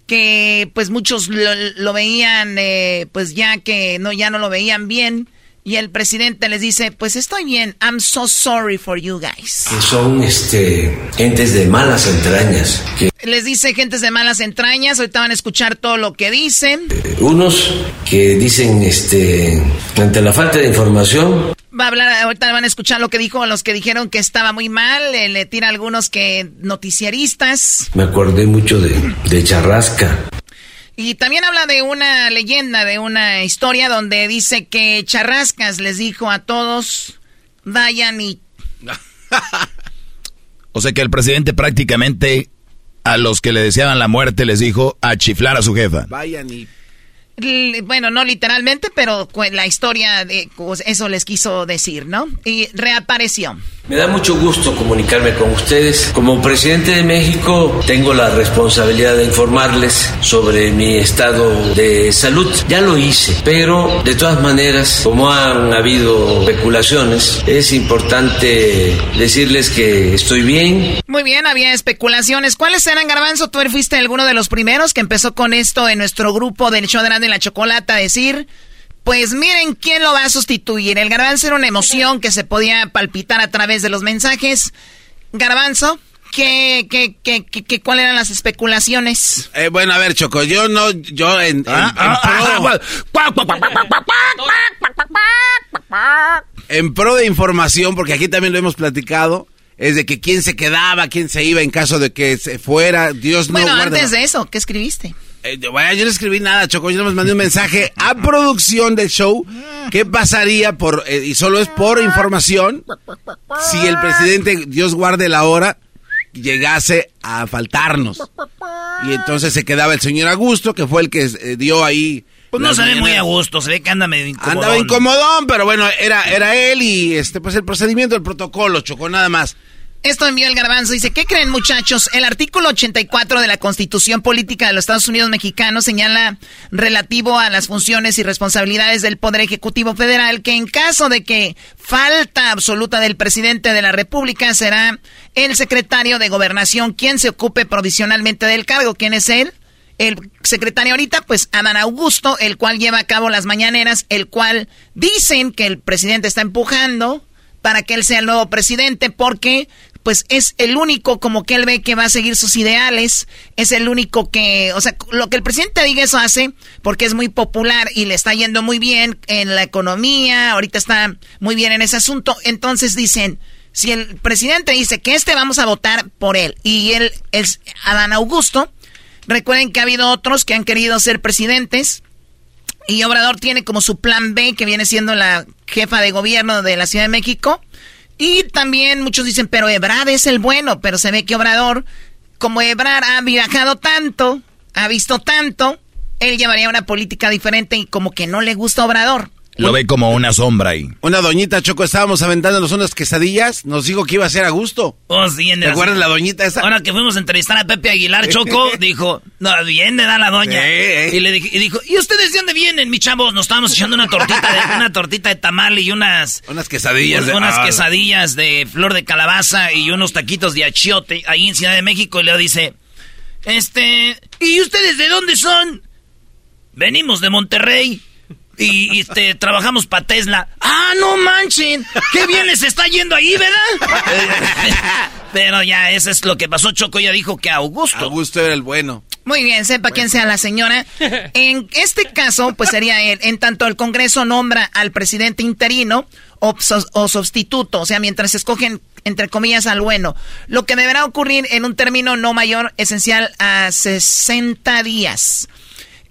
que pues muchos lo, lo veían eh, pues ya que no ya no lo veían bien y el presidente les dice pues estoy bien I'm so sorry for you guys que son este gentes de malas entrañas que les dice gentes de malas entrañas ahorita van a escuchar todo lo que dicen. Eh, unos que dicen este ante la falta de información. Va a hablar ahorita van a escuchar lo que dijo los que dijeron que estaba muy mal eh, le tira algunos que noticiaristas me acordé mucho de, de Charrasca y también habla de una leyenda, de una historia donde dice que Charrascas les dijo a todos, vayan y... o sea que el presidente prácticamente a los que le deseaban la muerte les dijo a chiflar a su jefa. Vayan y... Bueno, no literalmente, pero la historia de pues, eso les quiso decir, ¿no? Y reapareció. Me da mucho gusto comunicarme con ustedes. Como presidente de México tengo la responsabilidad de informarles sobre mi estado de salud. Ya lo hice, pero de todas maneras, como han habido especulaciones, es importante decirles que estoy bien. Muy bien, había especulaciones. ¿Cuáles eran, Garbanzo? Tú fuiste alguno de los primeros que empezó con esto en nuestro grupo del show de la Chocolata decir... Pues miren quién lo va a sustituir. El garbanzo era una emoción que se podía palpitar a través de los mensajes. Garbanzo, ¿Qué, qué, qué, qué, cuáles eran las especulaciones? Eh, bueno, a ver, Choco, yo no, yo en, en pro de información, porque aquí también lo hemos platicado, es de que quién se quedaba, quién se iba en caso de que se fuera, Dios no Bueno, antes de eso, ¿qué escribiste? Eh, yo no escribí nada, Choco, yo les mandé un mensaje a producción del show, ¿qué pasaría por, eh, y solo es por información, si el presidente, Dios guarde la hora, llegase a faltarnos? Y entonces se quedaba el señor Augusto, que fue el que eh, dio ahí... Pues no se ve muy a gusto, se ve que anda medio incomodón. Andaba incomodón, pero bueno, era, era él y este, pues el procedimiento, el protocolo, Choco, nada más. Esto envió el garbanzo. Dice, ¿qué creen muchachos? El artículo 84 de la Constitución Política de los Estados Unidos Mexicanos señala relativo a las funciones y responsabilidades del Poder Ejecutivo Federal que en caso de que falta absoluta del presidente de la República será el secretario de Gobernación quien se ocupe provisionalmente del cargo. ¿Quién es él? El secretario ahorita, pues Adán Augusto, el cual lleva a cabo las mañaneras, el cual dicen que el presidente está empujando para que él sea el nuevo presidente porque pues es el único como que él ve que va a seguir sus ideales, es el único que, o sea, lo que el presidente diga eso hace porque es muy popular y le está yendo muy bien en la economía, ahorita está muy bien en ese asunto, entonces dicen, si el presidente dice que este vamos a votar por él y él es Adán Augusto, recuerden que ha habido otros que han querido ser presidentes y Obrador tiene como su plan B que viene siendo la jefa de gobierno de la Ciudad de México y también muchos dicen, pero Ebrard es el bueno, pero se ve que Obrador, como Ebrard ha viajado tanto, ha visto tanto, él llevaría una política diferente y como que no le gusta Obrador. Lo ve como una sombra ahí. Una doñita, Choco, estábamos aventándonos unas quesadillas, nos dijo que iba a ser a gusto. Oh, sí, ¿Te acuerdas la doñita esa? Ahora que fuimos a entrevistar a Pepe Aguilar, Choco, dijo, no, viene, da la doña. Y le dije, y dijo, ¿y ustedes de dónde vienen, mi chavos? Nos estábamos echando una tortita de, una tortita de tamal y unas... Unas quesadillas. de, unas quesadillas de flor de calabaza y unos taquitos de achiote ahí en Ciudad de México. Y le dice, este, ¿y ustedes de dónde son? Venimos de Monterrey. Y, este, trabajamos para Tesla. ¡Ah, no manchen! ¡Qué bien les está yendo ahí, ¿verdad? Pero ya, eso es lo que pasó. Choco ya dijo que Augusto. Augusto era el bueno. Muy bien, sepa quién sea la señora. En este caso, pues sería él. En tanto el Congreso nombra al presidente interino o, o sustituto, o sea, mientras escogen entre comillas al bueno, lo que deberá ocurrir en un término no mayor esencial a 60 días.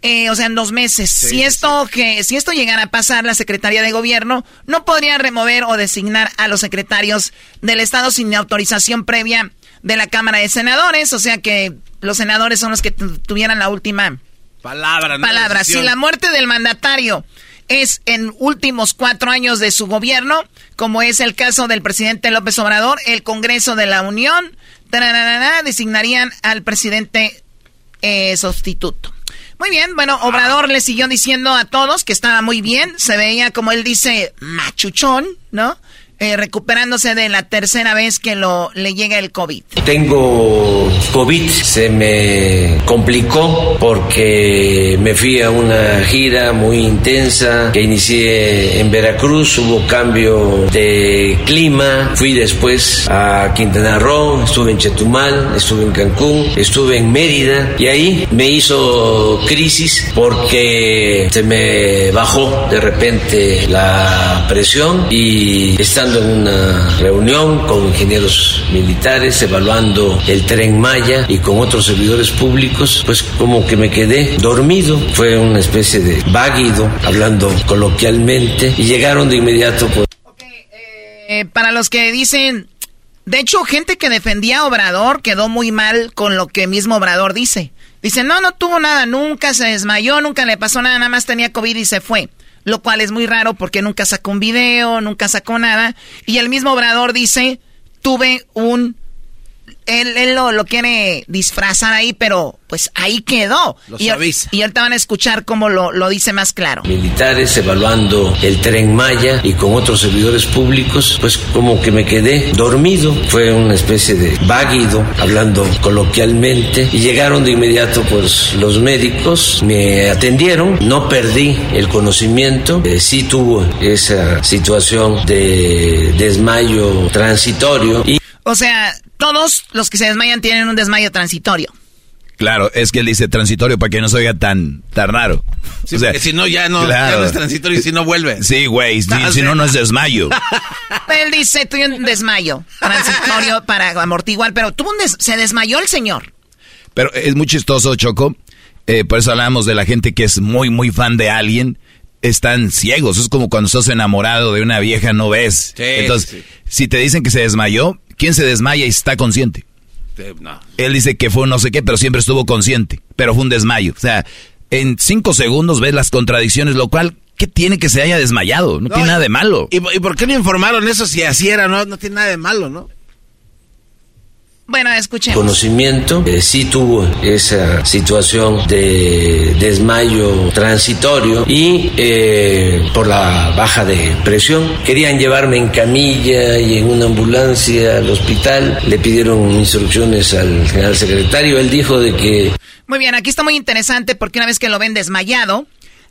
Eh, o sea, en dos meses. si esto que si esto llegara a pasar, la Secretaría de Gobierno no podría remover o designar a los secretarios del Estado sin autorización previa de la Cámara de Senadores, o sea que los senadores son los que tuvieran la última palabra. Palabra. Si la muerte del mandatario es en últimos cuatro años de su gobierno, como es el caso del presidente López Obrador, el Congreso de la Unión designarían al presidente eh, sustituto. Muy bien, bueno, Obrador le siguió diciendo a todos que estaba muy bien, se veía como él dice, machuchón, ¿no? Eh, recuperándose de la tercera vez que lo le llega el COVID. Tengo COVID, se me complicó porque me fui a una gira muy intensa que inicié en Veracruz, hubo cambio de clima, fui después a Quintana Roo, estuve en Chetumal, estuve en Cancún, estuve en Mérida y ahí me hizo crisis porque se me bajó de repente la presión y estando en una reunión con ingenieros militares evaluando el tren Maya y con otros servidores públicos, pues como que me quedé dormido. Fue una especie de váguido, hablando coloquialmente, y llegaron de inmediato. Pues. Eh, para los que dicen, de hecho, gente que defendía a Obrador quedó muy mal con lo que mismo Obrador dice. Dice, no, no tuvo nada, nunca se desmayó, nunca le pasó nada, nada más tenía COVID y se fue lo cual es muy raro porque nunca sacó un video, nunca sacó nada. Y el mismo Obrador dice, tuve un él, lo, quiere disfrazar ahí, pero pues ahí quedó. y, y ahorita van a escuchar cómo lo, lo, dice más claro. Militares evaluando el tren Maya y con otros servidores públicos, pues como que me quedé dormido. Fue una especie de váguido, hablando coloquialmente. Y llegaron de inmediato pues los médicos, me atendieron, no perdí el conocimiento. Eh, sí tuvo esa situación de desmayo transitorio. Y o sea, todos los que se desmayan tienen un desmayo transitorio. Claro, es que él dice transitorio para que no se oiga tan, tan raro. Sí, o sea, porque si no ya, no ya no es transitorio y si no vuelve. Sí, güey, si, si, no, no es desmayo. él dice, tuve un desmayo transitorio para amortiguar, pero tuvo un se desmayó el señor. Pero es muy chistoso, Choco. Eh, por eso hablamos de la gente que es muy, muy fan de alguien. Están ciegos. Es como cuando estás enamorado de una vieja, no ves. Entonces, si te dicen que se desmayó, ¿quién se desmaya y está consciente? Él dice que fue no sé qué, pero siempre estuvo consciente. Pero fue un desmayo. O sea, en cinco segundos ves las contradicciones, lo cual, ¿qué tiene que se haya desmayado? No, tiene nada de malo. ¿y, por qué no informaron eso si así era? No, no tiene nada de malo, ¿no? Bueno, escuchemos. Conocimiento, eh, sí tuvo esa situación de desmayo transitorio y eh, por la baja de presión. Querían llevarme en camilla y en una ambulancia al hospital. Le pidieron instrucciones al general secretario. Él dijo de que... Muy bien, aquí está muy interesante porque una vez que lo ven desmayado,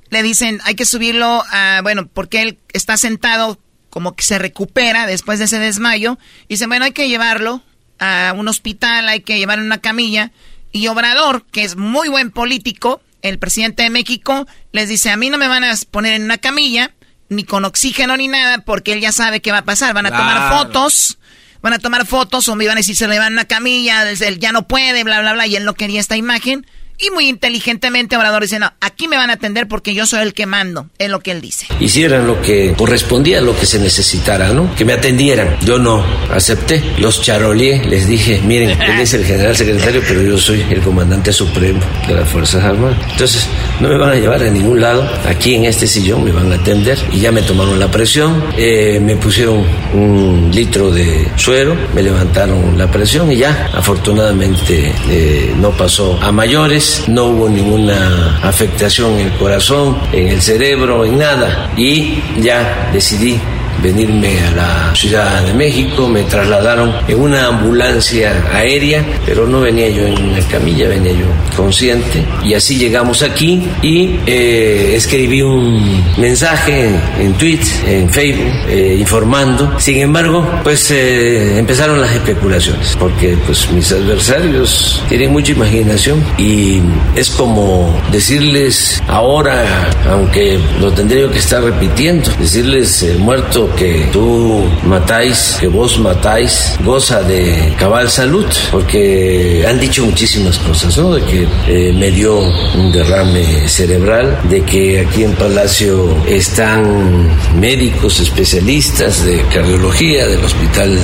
le dicen hay que subirlo a, bueno, porque él está sentado como que se recupera después de ese desmayo. Y dicen, bueno, hay que llevarlo a un hospital, hay que llevar una camilla. Y Obrador, que es muy buen político, el presidente de México, les dice, a mí no me van a poner en una camilla, ni con oxígeno ni nada, porque él ya sabe qué va a pasar. Van a tomar fotos, van a tomar fotos, o me iban a decir, se le van a una camilla, él ya no puede, bla, bla, bla, y él no quería esta imagen. Y muy inteligentemente Obrador dice, no, aquí me van a atender porque yo soy el que mando, es lo que él dice. Hicieran lo que correspondía, lo que se necesitara, ¿no? Que me atendieran. Yo no acepté. Los charolié, les dije, miren, él es el general secretario, pero yo soy el comandante supremo de las Fuerzas Armadas. Entonces, no me van a llevar a ningún lado. Aquí en este sillón me van a atender. Y ya me tomaron la presión, eh, me pusieron un litro de suero, me levantaron la presión y ya, afortunadamente, eh, no pasó a mayores no hubo ninguna afectación en el corazón, en el cerebro, en nada. Y ya decidí venirme a la Ciudad de México, me trasladaron en una ambulancia aérea, pero no venía yo en una camilla, venía yo consciente. Y así llegamos aquí y eh, escribí un mensaje en, tweets, en Facebook, eh, informando. Sin embargo, pues eh, empezaron las especulaciones, porque pues mis adversarios tienen mucha imaginación y es como decirles ahora, aunque lo tendría que estar repitiendo, decirles muerto que tú matáis, que vos matáis, goza de cabal salud, porque han dicho muchísimas cosas, ¿no? De que eh, me dio un derrame cerebral, de que aquí en Palacio están médicos especialistas de cardiología del hospital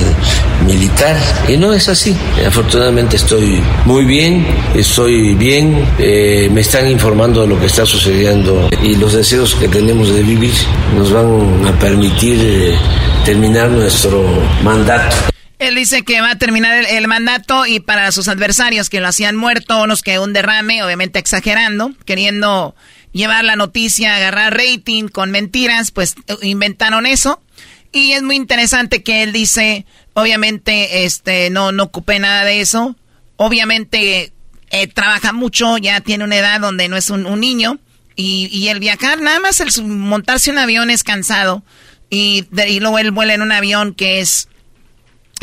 militar, y no es así. Afortunadamente estoy muy bien, estoy bien, eh, me están informando de lo que está sucediendo y los deseos que tenemos de vivir nos van a permitir terminar nuestro mandato. Él dice que va a terminar el, mandato y para sus adversarios que lo hacían muerto, unos que un derrame, obviamente exagerando, queriendo llevar la noticia, agarrar rating con mentiras, pues inventaron eso. Y es muy interesante que él dice, obviamente, este, no, no ocupé nada de eso. Obviamente eh, trabaja mucho, ya tiene una edad donde no es un, niño. Y, y, el viajar, nada más el montarse un avión es cansado. Y, luego él vuela en un avión que es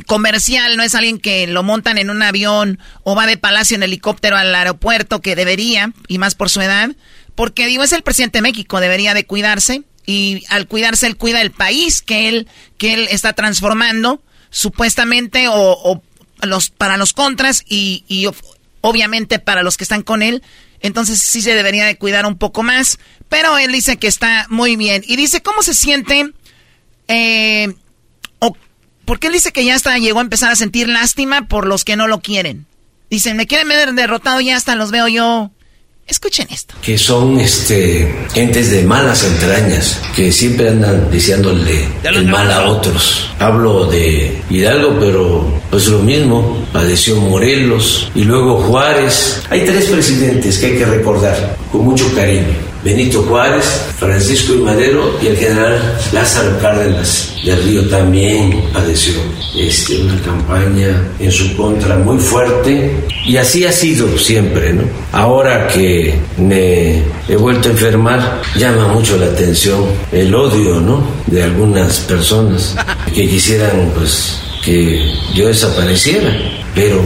comercial, no es alguien que lo montan en un avión o va de palacio en helicóptero al aeropuerto, que debería, y más por su edad, porque digo, es el presidente de México, debería de cuidarse, y al cuidarse él cuida el país que él, que él está transformando, supuestamente, o, los, para los contras, y, y obviamente para los que están con él, entonces sí se debería de cuidar un poco más, pero él dice que está muy bien, y dice cómo se siente eh, o, porque él dice que ya hasta llegó a empezar a sentir lástima por los que no lo quieren. Dicen, me quieren ver derrotado, ya hasta los veo yo. Escuchen esto. Que son este entes de malas entrañas, que siempre andan deseándole el mal a otros. Hablo de Hidalgo, pero pues lo mismo, padeció Morelos y luego Juárez. Hay tres presidentes que hay que recordar con mucho cariño. Benito Juárez, Francisco y Madero y el general Lázaro Cárdenas del Río también padeció este, una campaña en su contra muy fuerte y así ha sido siempre. ¿no? Ahora que me he vuelto a enfermar, llama mucho la atención el odio ¿no? de algunas personas que quisieran pues que yo desapareciera, pero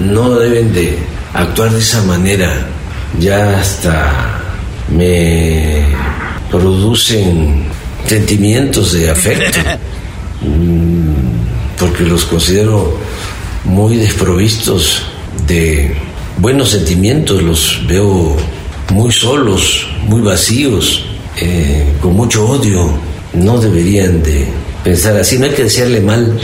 no deben de actuar de esa manera. Ya hasta me producen sentimientos de afecto, mm, porque los considero muy desprovistos de buenos sentimientos, los veo muy solos, muy vacíos, eh, con mucho odio. No deberían de pensar así, no hay que desearle mal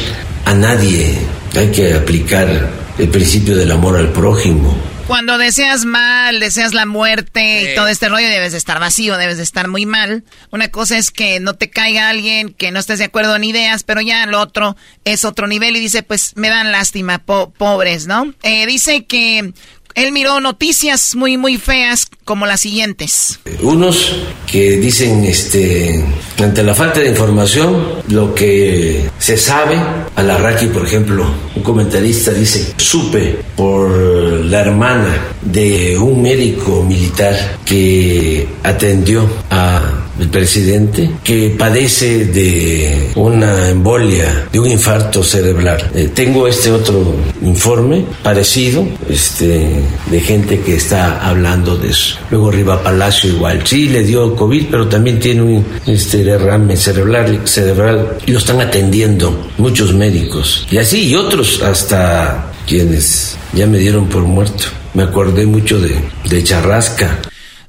a nadie, hay que aplicar el principio del amor al prójimo. Cuando deseas mal, deseas la muerte y todo este rollo, debes de estar vacío, debes de estar muy mal. Una cosa es que no te caiga alguien, que no estés de acuerdo en ideas, pero ya lo otro es otro nivel y dice, pues me dan lástima, pobres, ¿no? Eh, dice que él miró noticias muy, muy feas como las siguientes. Unos que dicen, este, ante la falta de información, lo que se sabe, Alarraqui, por ejemplo, un comentarista dice, supe por la hermana de un médico militar que atendió a el presidente, que padece de una embolia, de un infarto cerebral. Eh, tengo este otro informe parecido, este, de gente que está hablando de eso. Luego Riva Palacio igual, sí le dio COVID, pero también tiene un este, derrame cerebral, cerebral y lo están atendiendo muchos médicos. Y así, y otros hasta quienes ya me dieron por muerto. Me acordé mucho de, de Charrasca.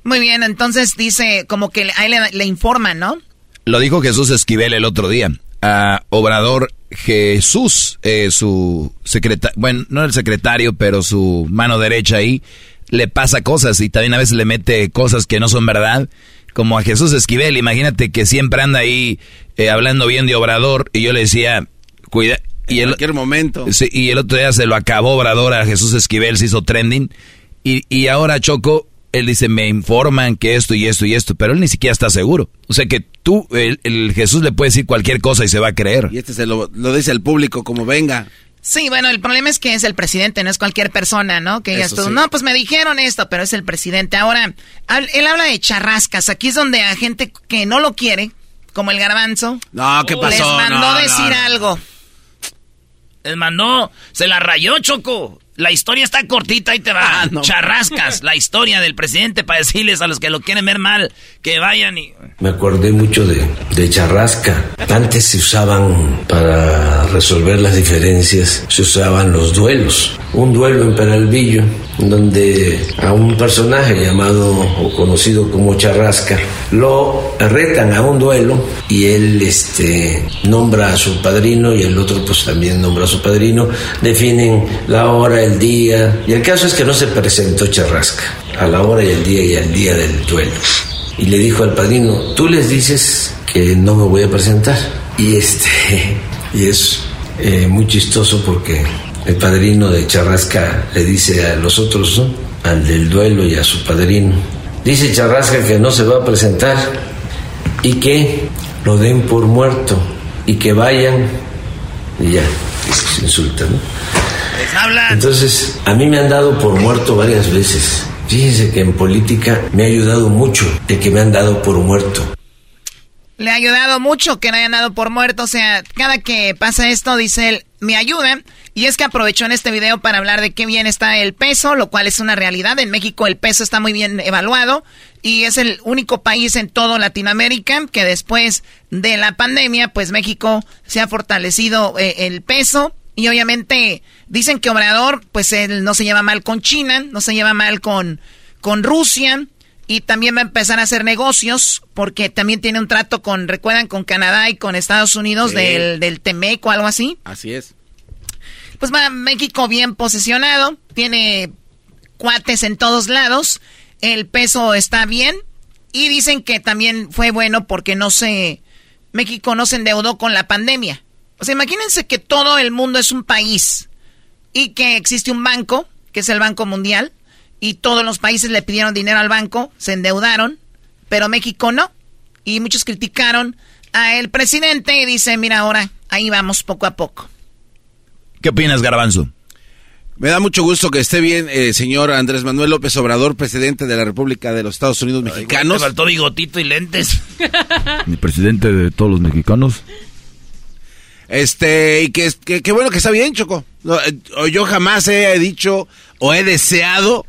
Muy bien, entonces dice como que ahí le, le informan, ¿no? Lo dijo Jesús Esquivel el otro día. A Obrador Jesús, eh, su secretario, bueno, no el secretario, pero su mano derecha ahí, le pasa cosas y también a veces le mete cosas que no son verdad. Como a Jesús Esquivel, imagínate que siempre anda ahí eh, hablando bien de Obrador y yo le decía, cuida. Y en cualquier momento. Sí, y el otro día se lo acabó Obrador a Jesús Esquivel, se hizo trending. Y, y ahora Choco, él dice, me informan que esto y esto y esto, pero él ni siquiera está seguro. O sea que tú, el, Jesús le puede decir cualquier cosa y se va a creer. Y este se lo, dice el público como venga. Sí, bueno, el problema es que es el presidente, no es cualquier persona, ¿no? Que digas tú, no, pues me dijeron esto, pero es el presidente. Ahora, él habla de charrascas. Aquí es donde a gente que no lo quiere, como el garbanzo, no, ¿qué pasó? les mandó decir algo. Les mandó, se la rayó, Choco. La historia está cortita y te va. Ah, Charrascas, la historia del presidente para decirles a los que lo quieren ver mal que vayan y. Me acordé mucho de, de Charrasca. Antes se usaban para resolver las diferencias, se usaban los duelos. Un duelo en Peralvillo, donde a un personaje llamado o conocido como Charrasca lo retan a un duelo y él este, nombra a su padrino y el otro pues también nombra a su padrino. Definen la hora el día. Y el caso es que no se presentó Charrasca a la hora y el día y al día del duelo. Y le dijo al padrino, tú les dices que no me voy a presentar. Y este, y es eh, muy chistoso porque el padrino de Charrasca le dice a los otros, al del duelo y a su padrino, dice Charrasca que no se va a presentar y que lo den por muerto y que vayan y ya, se insulta, ¿no? Entonces, a mí me han dado por muerto varias veces. Fíjense que en política me ha ayudado mucho de que me han dado por muerto. Le ha ayudado mucho que me hayan dado por muerto. O sea, cada que pasa esto, dice él, me ayuda. Y es que aprovechó en este video para hablar de qué bien está el peso, lo cual es una realidad. En México el peso está muy bien evaluado y es el único país en todo Latinoamérica que después de la pandemia, pues México se ha fortalecido eh, el peso y obviamente dicen que Obrador, pues él no se lleva mal con China, no se lleva mal con, con Rusia. Y también va a empezar a hacer negocios porque también tiene un trato con, recuerdan, con Canadá y con Estados Unidos del, del Temec o algo así. Así es. Pues va México bien posicionado, tiene cuates en todos lados, el peso está bien y dicen que también fue bueno porque no se, México no se endeudó con la pandemia. O sea, imagínense que todo el mundo es un país y que existe un banco, que es el Banco Mundial, y todos los países le pidieron dinero al banco, se endeudaron, pero México no. Y muchos criticaron a el presidente y dice, mira ahora, ahí vamos poco a poco. ¿Qué opinas, Garbanzo? Me da mucho gusto que esté bien, eh, señor Andrés Manuel López Obrador, presidente de la República de los Estados Unidos Mexicanos. Me faltó bigotito y lentes. Mi presidente de todos los mexicanos. Este, y que, que, que bueno que está bien, Choco. No, eh, yo jamás he dicho o he deseado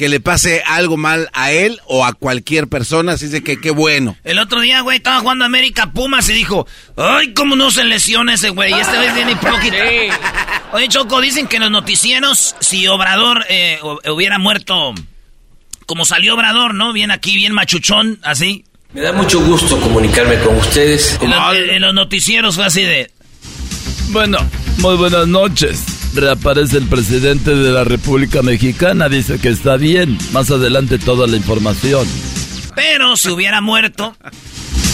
que le pase algo mal a él o a cualquier persona, así de que qué bueno. El otro día, güey, estaba jugando América Pumas y dijo, ay, cómo no se lesiona ese güey, y este vez viene hipócrita. Oye, Choco, dicen que en los noticieros, si Obrador eh, hubiera muerto como salió Obrador, ¿no? Bien aquí, bien machuchón, así. Me da mucho gusto comunicarme con ustedes. En, los noticieros fue así de... Bueno, muy buenas noches. Reaparece el presidente de la República Mexicana, dice que está bien. Más adelante toda la información. Pero si hubiera muerto...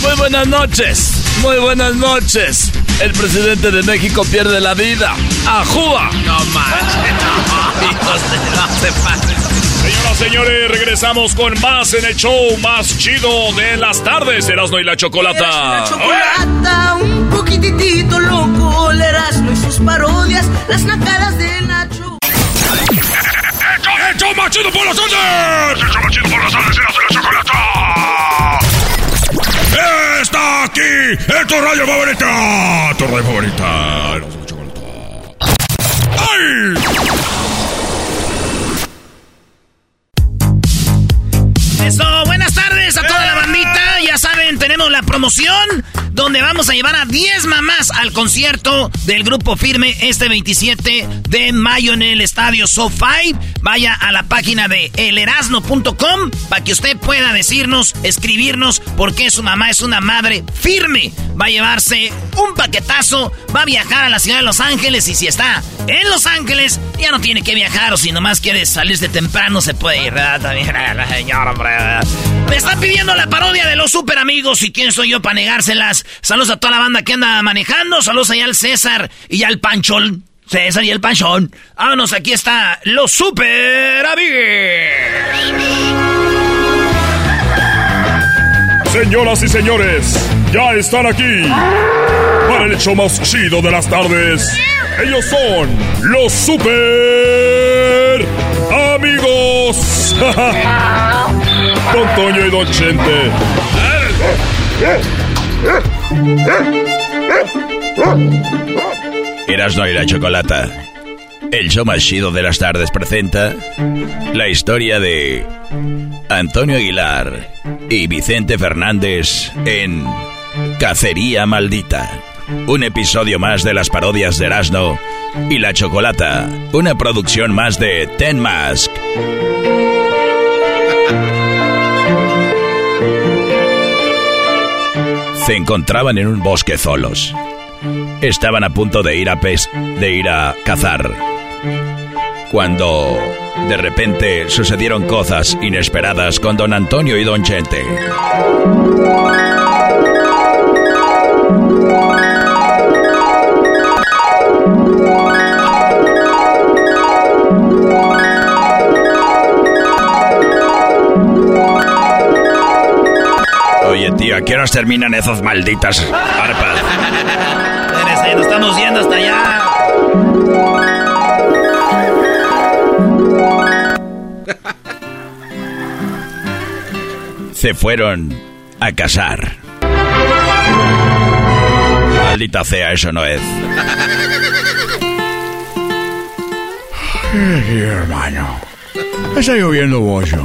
Muy buenas noches, muy buenas noches. El presidente de México pierde la vida. ¡Ajúa! No manches, no, no Señoras, señores, regresamos con más en el show más chido de las tardes. Erasmo y la Chocolata. La chocolata, un poquitito loco. El Erasmo y sus parodias, las nacadas de Nacho. ¡El show más chido por las tardes! ¡El show más chido por las tardes! Erasmo y la Chocolata! Está aquí, en tu radio favorita. Tu radio favorita. Erasmo y la Chocolata. ¡Ay! Buenas tardes a toda la bandita. Ya saben, tenemos la promoción donde vamos a llevar a 10 mamás al concierto del grupo Firme este 27 de mayo en el estadio SoFi. Vaya a la página de elerasno.com para que usted pueda decirnos, escribirnos por qué su mamá es una madre firme. Va a llevarse un paquetazo, va a viajar a la ciudad de Los Ángeles y si está en Los Ángeles ya no tiene que viajar o si nomás quiere salir de temprano se puede ir, También, señor, Me están pidiendo la parodia de los super amigos y quién soy yo para negárselas. Saludos a toda la banda que anda manejando. Saludos allá al César y al Panchón. César y el Panchón. Vámonos, aquí está los super amigos. Señoras y señores, ya están aquí para el hecho más chido de las tardes. Ellos son los super amigos. Don Toño y Don Chente. Erasno y la Chocolata. El show más chido de las tardes presenta la historia de Antonio Aguilar y Vicente Fernández en Cacería Maldita. Un episodio más de las parodias de Erasno y la Chocolata. Una producción más de Ten Mask. Se encontraban en un bosque solos. Estaban a punto de ir a pes de ir a cazar. Cuando de repente sucedieron cosas inesperadas con don Antonio y don Chente. Oye, tío, ¿a qué horas terminan esas malditas arpas? Espérese, nos estamos yendo hasta allá. Se fueron a casar. Maldita sea, eso no es. Sí, hermano. Está lloviendo mucho.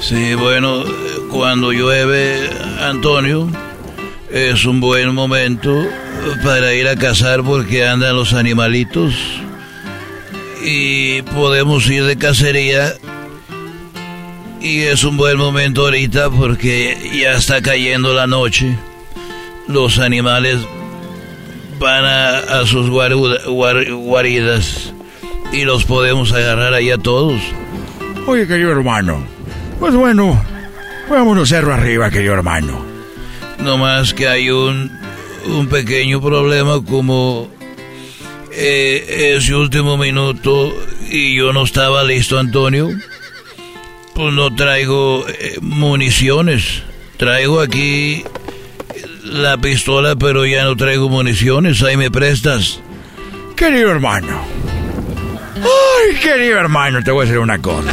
Sí, bueno, cuando llueve, Antonio, es un buen momento para ir a cazar porque andan los animalitos y podemos ir de cacería y es un buen momento ahorita porque ya está cayendo la noche. Los animales van a, sus guaridas y los podemos agarrar ahí a todos. Oye, querido hermano, pues bueno, vámonos cerro arriba, querido hermano. No más que hay un, un pequeño problema como eh, ese último minuto y yo no estaba listo, Antonio. Pues no traigo eh, municiones. Traigo aquí la pistola, pero ya no traigo municiones. Ahí me prestas. Querido hermano. Ay, querido hermano, te voy a decir una cosa.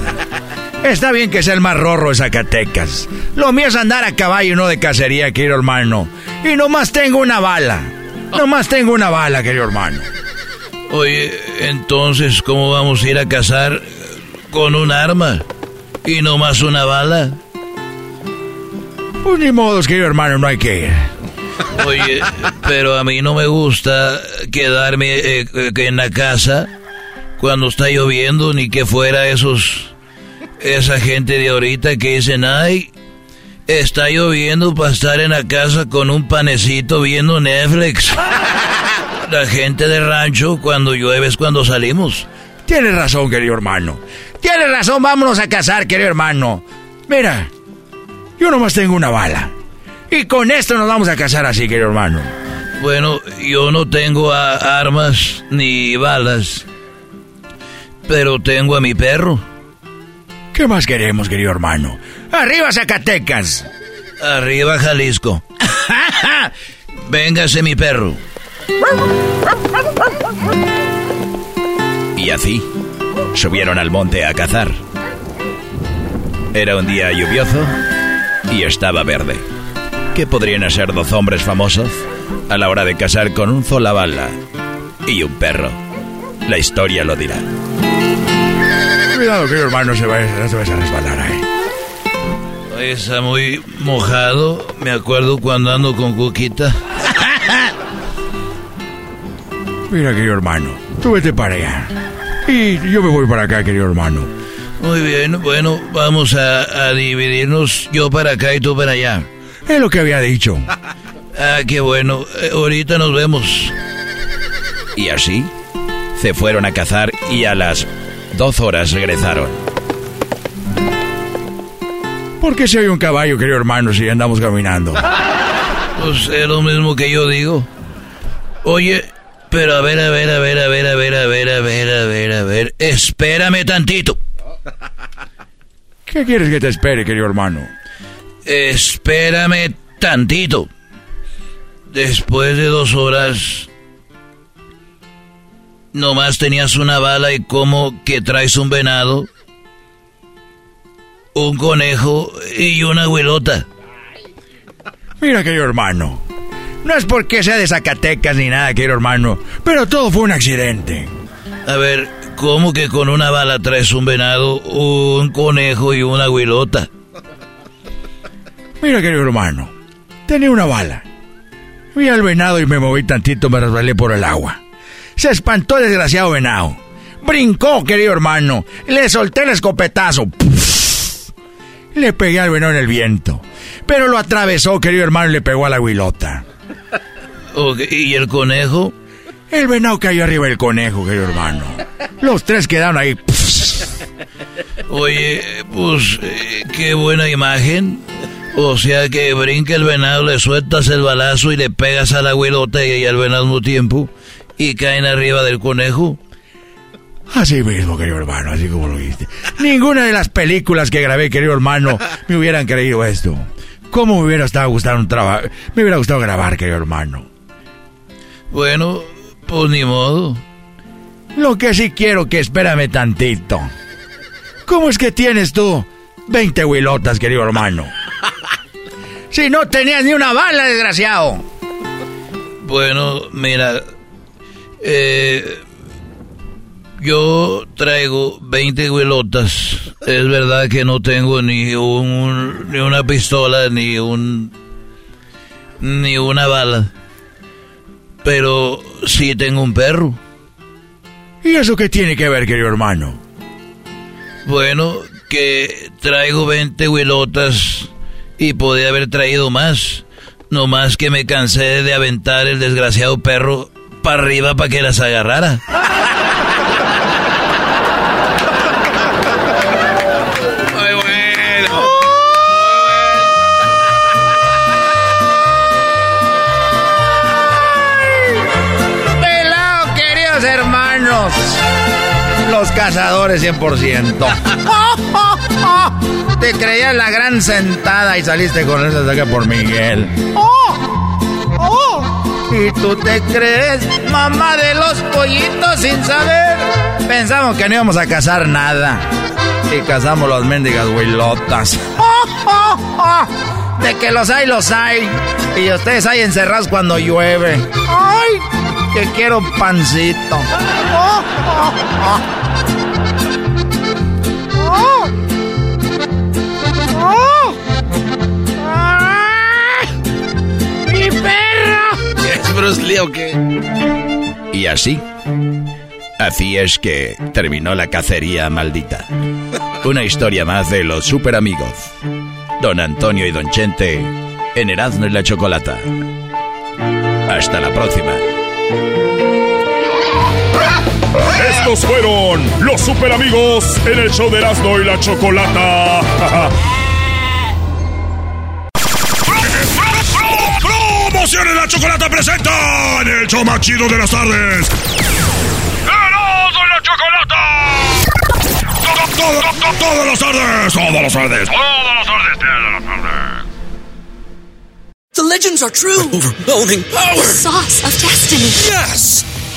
Está bien que sea el más rorro de Zacatecas. Lo mío es andar a caballo y no de cacería, querido hermano. Y nomás tengo una bala. Nomás tengo una bala, querido hermano. Oye, entonces, ¿cómo vamos a ir a cazar con un arma y nomás una bala? Pues ni modos, querido hermano, no hay que ir. Oye, pero a mí no me gusta quedarme eh, en la casa cuando está lloviendo, ni que fuera esos, esa gente de ahorita que dicen, ay, está lloviendo para estar en la casa con un panecito viendo Netflix. La gente de rancho, cuando llueve es cuando salimos. Tienes razón, querido hermano. Tienes razón, vámonos a casar, querido hermano. Mira, yo nomás tengo una bala. Y con esto nos vamos a casar así, querido hermano. Bueno, yo no tengo armas ni balas. Pero tengo a mi perro. ¿Qué más queremos, querido hermano? ¡Arriba, Zacatecas! Arriba, Jalisco. Véngase, mi perro. Y así, subieron al monte a cazar. Era un día lluvioso y estaba verde. ¿Qué podrían hacer dos hombres famosos a la hora de cazar con un sola bala y un perro? La historia lo dirá. Cuidado, querido hermano, se va, no se va a resbalar ahí. Está muy mojado. Me acuerdo cuando ando con Cuquita. Mira, querido hermano, tú vete para allá. Y yo me voy para acá, querido hermano. Muy bien, bueno, vamos a, dividirnos yo para acá y tú para allá. Es lo que había dicho. Ah, qué bueno. Eh, ahorita nos vemos. Y así se fueron a cazar y a las dos horas regresaron. ¿Por qué si hay un caballo, querido hermano, si andamos caminando? Pues es lo mismo que yo digo. Oye, pero a ver, a ver, a ver, a ver, a ver, a ver, a ver, a ver, a ver. Espérame tantito. ¿Qué quieres que te espere, querido hermano? Espérame tantito. Después de dos horas, nomás tenías una bala y como que traes un venado, un conejo y una huelota. Mira, querido hermano, no es porque sea de Zacatecas ni nada, querido hermano, pero todo fue un accidente. A ver, ¿cómo que con una bala traes un venado, un conejo y una huilota? Mira, querido hermano, tenía una bala. Vi al venado y me moví tantito, me resbalé por el agua. Se espantó el desgraciado venado. Brincó, querido hermano. Le solté el escopetazo. Le pegué al venado en el viento. Pero lo atravesó, querido hermano, y le pegó a la huilota. ¿Y el conejo? El venado cayó arriba del conejo, querido hermano. Los tres quedaron ahí. Oye, pues, eh, qué buena imagen. O sea que brinca el venado, le sueltas el balazo y le pegas a la huilota y al venado al mismo tiempo y caen arriba del conejo. Así mismo, querido hermano, así como lo viste. Ninguna de las películas que grabé, querido hermano, me hubieran creído esto. ¿Cómo me hubiera estado gustando un trabajo? Me hubiera gustado grabar, querido hermano. Bueno, pues ni modo. Lo que sí quiero que espérame tantito. ¿Cómo es que tienes tú 20 huilotas, querido hermano? Si no tenías ni una bala, desgraciado. Bueno, mira, eh, yo traigo 20 huilotas. Es verdad que no tengo ni un ni una pistola ni un ni una bala. Pero sí tengo un perro. ¿Y eso qué tiene que ver, querido hermano? Bueno, que traigo 20 huilotas y podía haber traído más. No más que me cansé de aventar el desgraciado perro para arriba para que las agarrara. Muy bueno. Pelado, queridos hermanos. Los cazadores 100%. Te creías la gran sentada y saliste con esa saca por Miguel. Y tú te crees mamá de los pollitos sin saber. Pensamos que no íbamos a cazar nada. Y cazamos las mendigas huilotas. De que los hay, los hay. Y ustedes hay encerrados cuando llueve. ¡Ay! Que quiero pancito. ¡Mi ¿Es Bruce Lee o qué? Y así, así es que terminó la cacería maldita. Una historia más de los super amigos. Don Antonio y Don Chente en Erasmo y la Chocolata. Hasta la próxima. Estos fueron los super amigos en el show de Erasmo y la Chocolata. Promociones la Chocolata presenta en el show más chido de las tardes. ¡Erasmo y la Chocolata! Todo, todo, todo, todas las tardes, todas las tardes, todas las tardes, todas las tardes. The legends are true. Overwhelming power. The sauce of destiny. Yes!